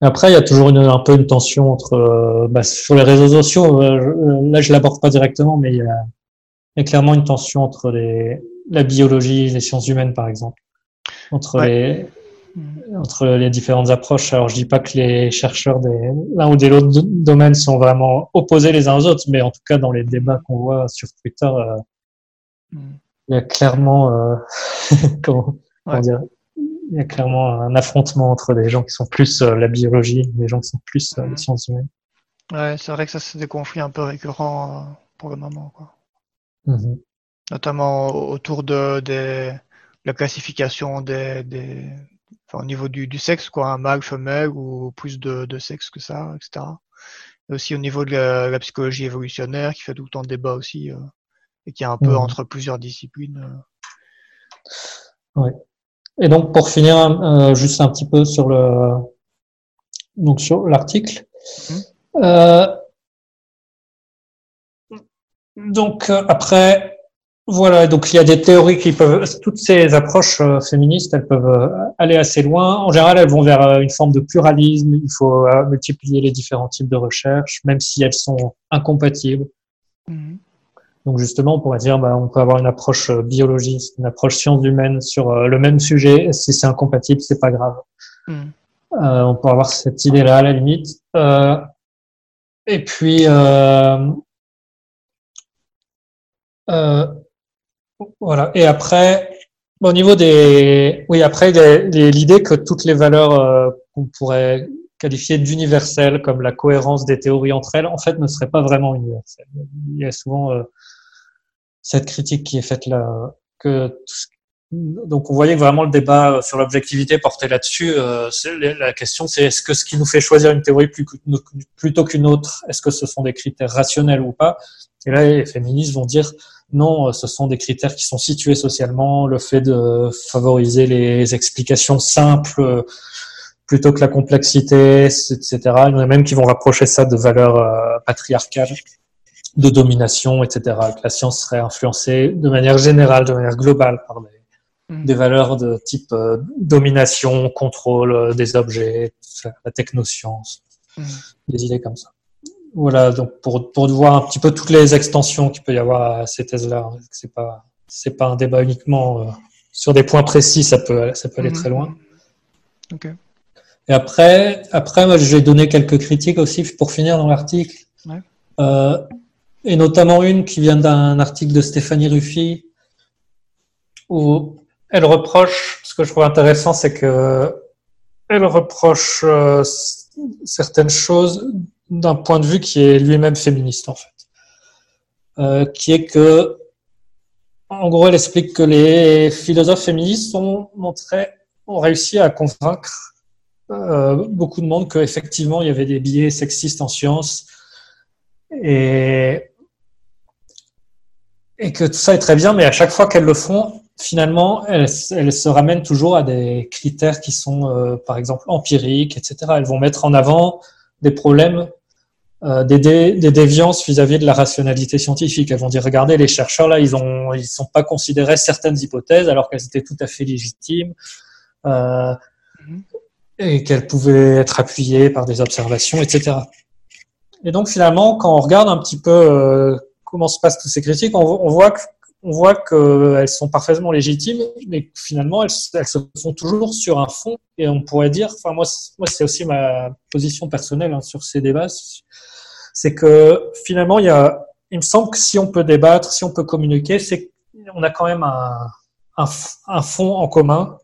Après, il y a toujours une, un peu une tension entre euh, bah, sur les réseaux sociaux. Euh, là, je l'aborde pas directement, mais il y a, il y a clairement une tension entre les, la biologie et les sciences humaines, par exemple, entre les entre les différentes approches. Alors, je dis pas que les chercheurs des l'un ou des autres domaines sont vraiment opposés les uns aux autres, mais en tout cas, dans les débats qu'on voit sur Twitter, euh, mm. il y a clairement, euh, comment, dire, il y a clairement un affrontement entre les gens qui sont plus euh, la biologie et les gens qui sont plus les mm. sciences humaines. Ouais, c'est vrai que ça, c'est des conflits un peu récurrents pour le moment, quoi. Mm-hmm notamment autour de, la classification des, au niveau du, sexe, quoi, un mâle, femelle ou plus de, sexe que ça, etc. Et aussi au niveau de la, psychologie évolutionnaire qui fait tout le temps débat aussi euh, et qui est un peu mmh. entre plusieurs disciplines. Euh. Et donc pour finir, euh, juste un petit peu sur le donc sur l'article. Mmh. donc après, voilà, donc il y a des théories qui peuvent, toutes ces approches euh, féministes, elles peuvent euh, aller assez loin. En général, elles vont vers euh, une forme de pluralisme. Il faut multiplier les différents types de recherches, même si elles sont incompatibles. Mhm. Donc justement, on pourrait dire, bah, on peut avoir une approche biologiste, une approche sciences humaines sur le même sujet. Si c'est incompatible, c'est pas grave. Mhm. on peut avoir cette idée-là à la limite. et puis, euh, voilà. Et après, au niveau des, oui, après, l'idée que toutes les valeurs euh, qu'on pourrait qualifier d'universelles, comme la cohérence des théories entre elles, en fait, ne seraient pas vraiment universelles. Il y a souvent euh, cette critique qui est faite là, que donc on voyait vraiment le débat sur l'objectivité portait là-dessus. Euh, la question c'est est-ce que ce qui nous fait choisir une théorie plutôt qu'une autre, est-ce que ce sont des critères rationnels ou pas? Et là, les féministes vont dire non, euh, ce sont des critères qui sont situés socialement, le fait de favoriser les explications simples euh, plutôt que la complexité, etc. Il y en a même qui vont rapprocher ça de valeurs euh, patriarcales, de domination, etc. Que la science serait influencée de manière générale, de manière globale par des, mm. valeurs de type domination, contrôle des objets, la technoscience, mm. des idées comme ça voilà, donc pour, pour voir un petit peu toutes les extensions qu'il peut y avoir à ces thèses-là. C'est pas, c'est pas un débat uniquement euh, sur des points précis, ça peut, ça peut aller très loin. Ok. Et après, après, vais donner quelques critiques aussi pour finir dans l'article. Ouais. Euh, et notamment une qui vient d'un article de Stéphanie Ruffi où elle reproche, ce que je trouve intéressant, c'est que elle reproche euh, certaines choses d'un point de vue qui est lui-même féministe en fait, euh, qui est que, en gros, elle explique que les philosophes féministes ont montré, ont réussi à convaincre euh, beaucoup de monde qu'effectivement il y avait des biais sexistes en sciences et et que tout ça est très bien, mais à chaque fois qu'elles le font, finalement, elles, se ramènent toujours à des critères qui sont, euh, par exemple, empiriques, etc. Elles vont mettre en avant des problèmes euh, des, des, déviances vis-à-vis de la rationalité scientifique. Elles vont dire, regardez, les chercheurs là, ils ont, ils sont pas considérés certaines hypothèses alors qu'elles étaient tout à fait légitimes euh, et qu'elles pouvaient être appuyées par des observations, etc. Et donc finalement, quand on regarde un petit peu euh, comment se passent toutes ces critiques, on, on voit que on voit qu'elles sont parfaitement légitimes, mais finalement, elles, se font toujours sur un fond. Et on pourrait dire, enfin moi, moi c'est aussi ma position personnelle hein, sur ces débats, c'est que finalement, il y a, il me semble que si on peut débattre, si on peut communiquer, c'est qu'on a quand même un, fond en commun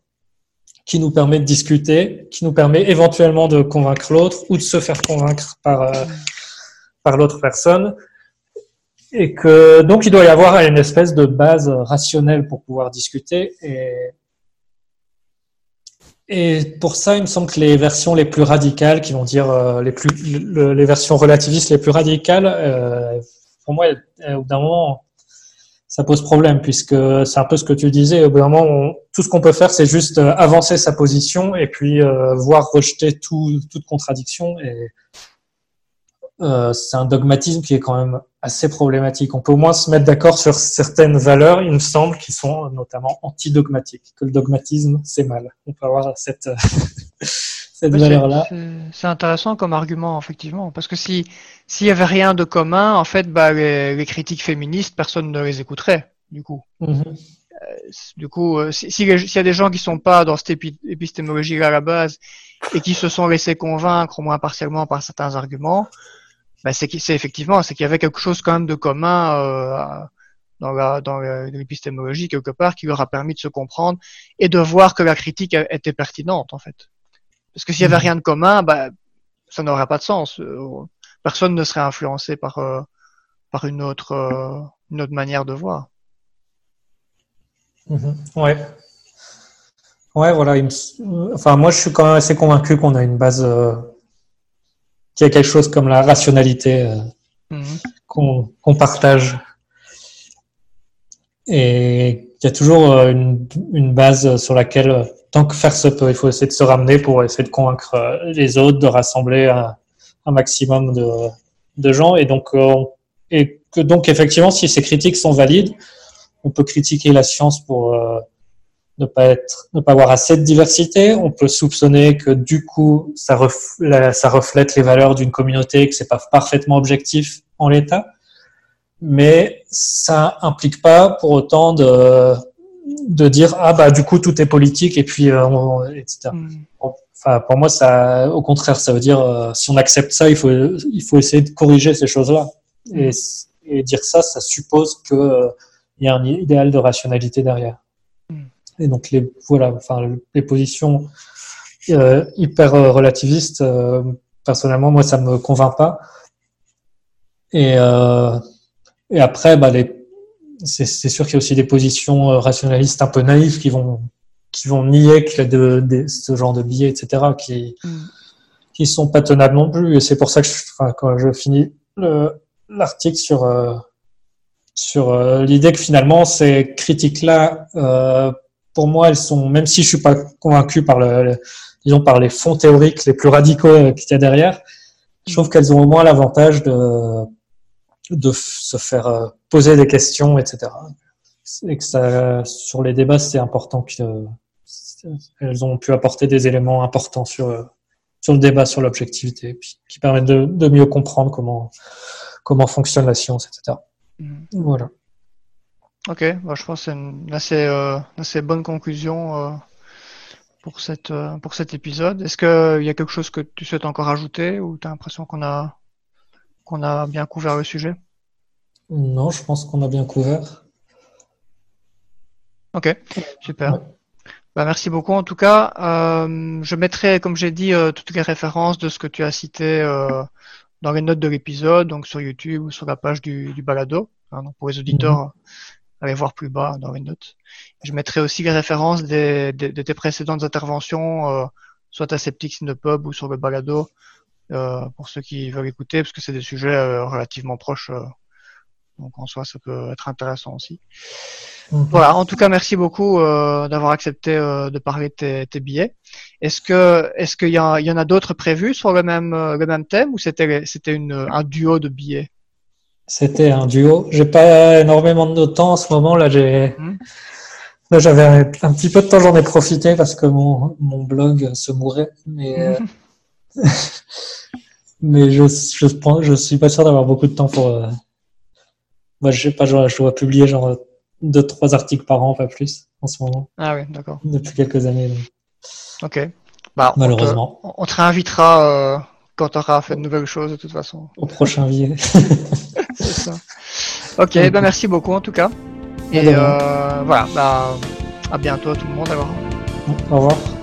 qui nous permet de discuter, qui nous permet éventuellement de convaincre l'autre ou de se faire convaincre par, euh, par l'autre personne. Et que donc il doit y avoir une espèce de base rationnelle pour pouvoir discuter et et pour ça, il me semble que les versions les plus radicales, qui vont dire euh, les plus, les versions relativistes les plus radicales, euh, pour moi, au bout d'un moment, ça pose problème puisque c'est un peu ce que tu disais. Au bout d'un moment, tout ce qu'on peut faire, c'est juste euh, avancer sa position et puis euh, voir rejeter tout, toute contradiction. Et euh, c'est un dogmatisme qui est quand même assez problématique. On peut au moins se mettre d'accord sur certaines valeurs, il me semble, qui sont notamment antidogmatiques, que le dogmatisme, c'est mal. On peut avoir cette, cette valeur-là. C'est intéressant comme argument, effectivement, parce que si s'il y avait rien de commun, en fait, bah, les, critiques féministes, personne ne les écouterait, du coup. Mhm. Euh, du coup, euh, s'il y a des gens qui sont pas dans cette épistémologie à la base et qui se sont laissés convaincre, au moins partiellement par certains arguments, bah, c'est effectivement, c'est qu'il y avait quelque chose quand même de commun euh, dans la dans l'épistémologie quelque part qui leur a permis de se comprendre et de voir que la critique était pertinente en fait. Parce que s'il y avait mhm. rien de commun, bah, ça n'aurait pas de sens. Euh, personne ne serait influencé par euh, par une autre euh, une autre manière de voir. Mhm. Ouais. Ouais, voilà. Enfin, moi, je suis quand même assez convaincu qu'on a une base qu'il y a quelque chose comme la rationalité mhm. qu'on partage et il y a toujours une, une, base sur laquelle tant que faire se peut, il faut essayer de se ramener pour essayer de convaincre euh, les autres, de rassembler un, un maximum de, de, gens. Et donc, euh, et que donc effectivement, si ces critiques sont valides, on peut critiquer la science pour euh, ne pas être, ne pas avoir assez de diversité. On peut soupçonner que du coup, ça, ça reflète les valeurs d'une communauté, que c'est pas parfaitement objectif en l'état. Mais ça implique pas pour autant de de dire ah bah du coup tout est politique et puis euh, etc. Mm. Enfin pour moi ça au contraire ça veut dire euh, si on accepte ça il faut il faut essayer de corriger ces choses là et, mm. et, dire ça ça suppose que euh, il y a un idéal de rationalité derrière. Et donc les voilà enfin les positions hyper relativistes personnellement moi ça me convainc pas et et après bah les c'est sûr qu'il y a aussi des positions euh, rationalistes un peu naïves qui vont qui vont nier que de, de, ce genre de billets, etc., qui mm. qui sont pas tenables non plus. Et c'est pour ça que je, enfin, quand je finis l'article sur euh, sur euh, l'idée que finalement ces critiques-là, euh, pour moi, elles sont, même si je suis pas convaincu par le, disons par les fonds théoriques les plus radicaux qu'il y a derrière, je trouve qu'elles ont au moins l'avantage de de se faire euh, poser des questions, etc. Et que ça, sur les débats, c'est important qu'elles ont pu apporter des éléments importants sur, euh, sur le débat sur l'objectivité, qui permettent de, de, mieux comprendre comment, comment fonctionne la science, etc. Mm. Voilà. Ok, bah, je pense que c'est une assez, euh, assez bonne conclusion euh, pour, cette, euh, pour cet épisode. Est-ce qu'il y a quelque chose que tu souhaites encore ajouter ou tu as l'impression qu'on a, qu'on a bien couvert le sujet? Non, je pense qu'on a bien couvert. Ok, super. Bah, merci beaucoup. En tout cas, je mettrai, comme j'ai dit, toutes les références de ce que tu as cité dans les notes de l'épisode, donc sur YouTube ou sur la page du, balado. Hein, donc pour les auditeurs, mhm. Allez voir plus bas dans les notes. Je mettrai aussi les références de tes précédentes interventions, soit à Septic in the Pub ou sur le balado, euh, pour ceux qui veulent écouter, parce que c'est des sujets euh, relativement proches. Euh, donc en soi, ça peut être intéressant aussi. Mhm. Voilà. En tout cas, merci beaucoup d'avoir accepté de parler de tes, billets. Est-ce que est-ce qu'il y, y, en a d'autres prévus sur le même le même thème ou c'était c'était une un duo de billets? C'était un duo. J'ai pas énormément de temps en ce moment. Là, j'ai. Là, j'avais un petit peu de temps, j'en ai profité parce que mon, mon blog se mourait. Mais mais je, je, je suis pas sûr d'avoir beaucoup de temps pour. Euh... Moi, je sais pas, je, dois publier genre deux, trois articles par an, pas plus, en ce moment. Ah oui, d'accord. Depuis quelques années. Ok. Bah, Malheureusement. On te, réinvitera euh, quand tu auras fait de nouvelles choses, de toute façon. Au prochain billet. C'est ça. Ok, bah merci beaucoup en tout cas. Et euh, voilà, bah, à bientôt tout le monde alors. Au revoir.